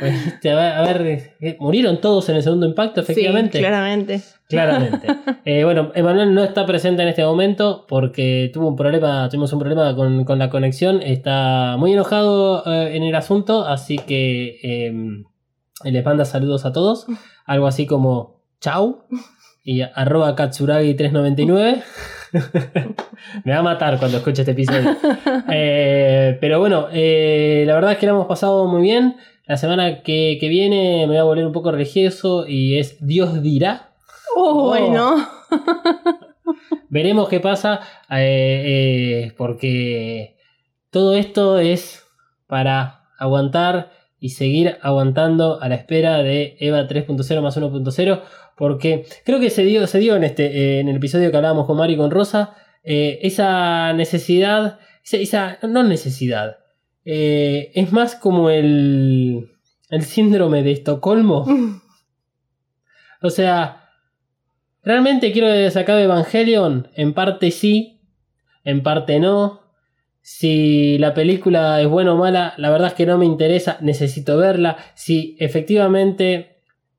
Este, a ver, eh, ¿murieron todos en el segundo impacto, efectivamente? Sí, claramente. Claramente. Eh, bueno, Emanuel no está presente en este momento porque tuvo un problema, tuvimos un problema con, con la conexión. Está muy enojado eh, en el asunto, así que eh, les manda saludos a todos. Algo así como chau y arroba katsuragi399. Me va a matar cuando escuche este episodio. Eh, pero bueno, eh, la verdad es que lo hemos pasado muy bien. La semana que, que viene me voy a volver un poco religioso y es Dios dirá. Oh, bueno. Veremos qué pasa, eh, porque todo esto es para aguantar y seguir aguantando a la espera de EVA 3.0 más 1.0, porque creo que se dio, se dio en, este, eh, en el episodio que hablábamos con Mari y con Rosa, eh, esa necesidad, esa, esa- no necesidad, eh, es más como el, el síndrome de Estocolmo. O sea, ¿realmente quiero acabe Evangelion? En parte sí, en parte no. Si la película es buena o mala, la verdad es que no me interesa, necesito verla. Si efectivamente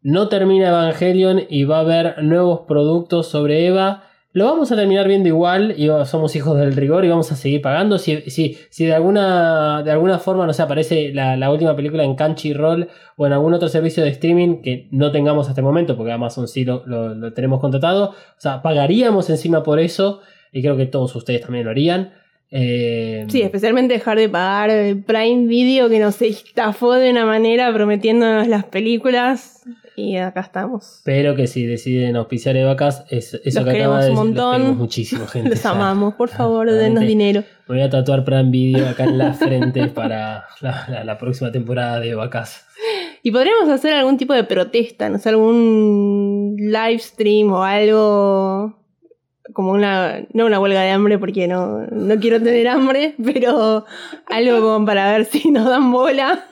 no termina Evangelion y va a haber nuevos productos sobre Eva, lo vamos a terminar viendo igual y somos hijos del rigor y vamos a seguir pagando. Si, si, si de, alguna, de alguna forma, no sé, aparece la, la última película en Crunchyroll o en algún otro servicio de streaming que no tengamos hasta el momento, porque Amazon sí lo, lo- tenemos contratado, o sea, pagaríamos encima por eso y creo que todos ustedes también lo harían. Eh, Sí, especialmente dejar de pagar el Prime Video que nos estafó de una manera prometiéndonos las películas. Y acá estamos. Pero que si deciden auspiciar Evacas, es, eso Los que acaba de decir, un los montón. queremos muchísimo, gente. Los amamos, por favor, denos dinero. Me voy a tatuar Prime Video acá en la frente para la, la- la próxima temporada de Evacas. Y podríamos hacer algún tipo de protesta, no sé, algún live stream o algo como una, no una huelga de hambre porque no, no quiero tener hambre, pero algo como para ver si nos dan bola.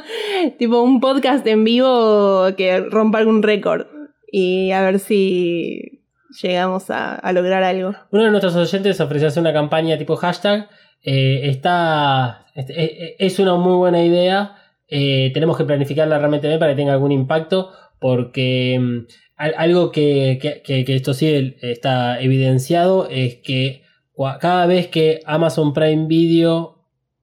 tipo un podcast en vivo que rompa algún récord y a ver si llegamos a, a lograr algo. Uno de nuestros oyentes ofreció hacer una campaña tipo hashtag. eh, está, este, eh, eh, es una muy buena idea. tenemos que planificarla realmente bien para que tenga algún impacto. Porque mm, algo que, que- que- esto sí está evidenciado es que cada vez que Amazon Prime Video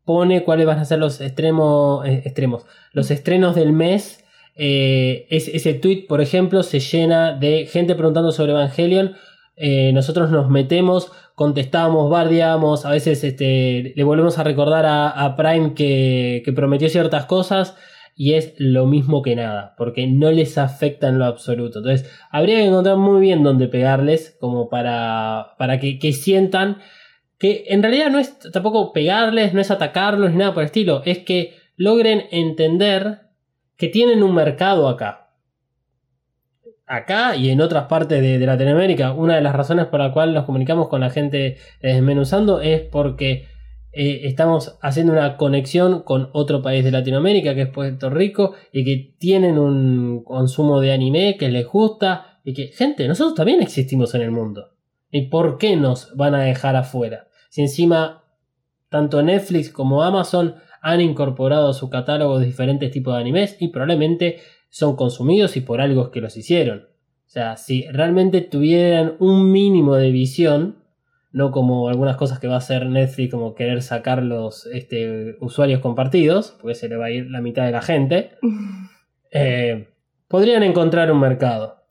pone cuáles van a ser los extremos, eh, extremos, los estrenos del mes. eh, es- ese tweet, por ejemplo, se llena de gente preguntando sobre Evangelion. Eh, nosotros nos metemos, contestamos, bardeamos, a veces este, le volvemos a recordar a, a Prime que, que prometió ciertas cosas y es lo mismo que nada, porque no les afecta en lo absoluto. Entonces, habría que encontrar muy bien dónde pegarles, como para, para que, que sientan que en realidad no es tampoco pegarles, no es atacarlos ni nada por el estilo, es que logren entender que tienen un mercado acá. Acá y en otras partes de, de Latinoamérica, una de las razones por la cual nos comunicamos con la gente desmenuzando es porque eh, estamos haciendo una conexión con otro país de Latinoamérica que es Puerto Rico y que tienen un consumo de anime que les gusta y que, gente, nosotros también existimos en el mundo. ¿Y por qué nos van a dejar afuera? Si encima tanto Netflix como Amazon han incorporado a su catálogo de diferentes tipos de animes y probablemente son consumidos y por algo que los hicieron. O sea, si realmente tuvieran un mínimo de visión, no como algunas cosas que va a hacer Netflix, como querer sacar los este, usuarios compartidos, porque se le va a ir la mitad de la gente, eh, podrían encontrar un mercado.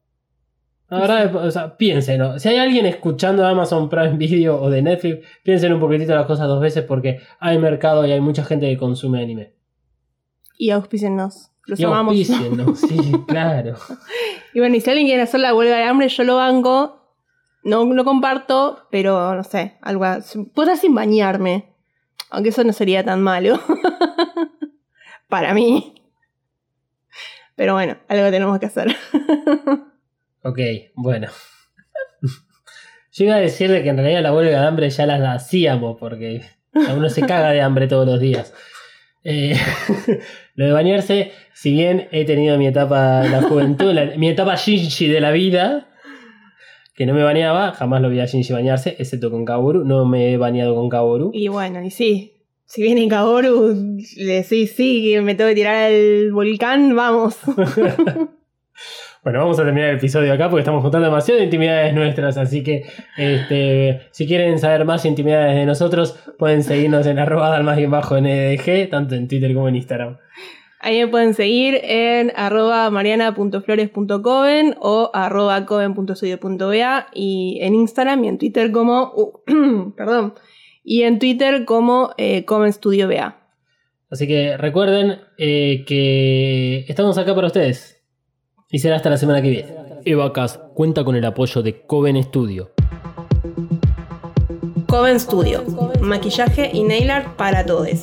La verdad, o sea, piénsenlo. Si hay alguien escuchando Amazon Prime Video o de Netflix, piensen un poquitito las cosas dos veces porque hay mercado y hay mucha gente que consume anime. Y auspiciennos. Los Y amamos. auspíciennos, sí, claro. Y bueno, y si alguien quiere hacer la huelga de hambre, yo lo banco. No lo comparto, pero no sé, algo así. Puedo sin bañarme. Aunque eso no sería tan malo. Para mí. Pero bueno, algo tenemos que hacer. Ok, bueno. Yo iba a decirle que en realidad la huelga de hambre ya la hacíamos porque uno se caga de hambre todos los días. Eh, lo de bañarse, si bien he tenido mi etapa de la juventud, mi etapa Shinji de la vida, que no me bañaba, jamás lo vi a Shinji bañarse, excepto con Kaworu, no me he bañado con Kaworu. y bueno, y sí. Si viene Kaoru, le decís sí, que me tengo que tirar al volcán, vamos. Bueno, vamos a terminar el episodio acá porque estamos contando demasiado de intimidades nuestras, así que este, si quieren saber más intimidades de nosotros, pueden seguirnos en arroba dalmas y bajo NDG, tanto en Twitter como en Instagram. Ahí me pueden seguir en arroba mariana.flores.coven o arroba coven.studio.ba y en Instagram y en Twitter como, uh, perdón, y en Twitter como eh, Coven Studio BA. Así que recuerden eh, que estamos acá para ustedes. Y será hasta la semana que viene. Evacas cuenta con el apoyo de Coven Studio. Coven Studio, maquillaje y nail art para todos.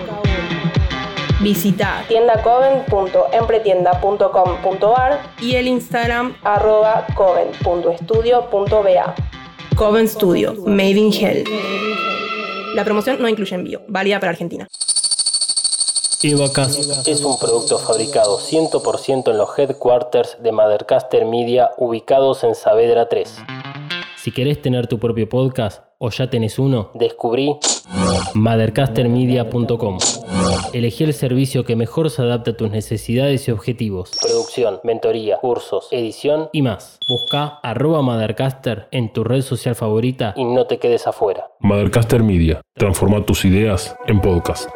Visita tiendacoven.empretienda.com.ar y el Instagram arroba coven.estudio.ba. Coven Studio, Made in Hell. La promoción no incluye envío, válida para Argentina. Evacas es un producto fabricado 100% en los headquarters de Mothercaster Media ubicados en Saavedra 3. Si querés tener tu propio podcast o ya tenés uno, descubrí mothercastermedia.com. Elegí el servicio que mejor se adapta a tus necesidades y objetivos. Producción, mentoría, cursos, edición y más. Busca arroba Mothercaster en tu red social favorita y no te quedes afuera. Mothercaster Media. Transforma tus ideas en podcast.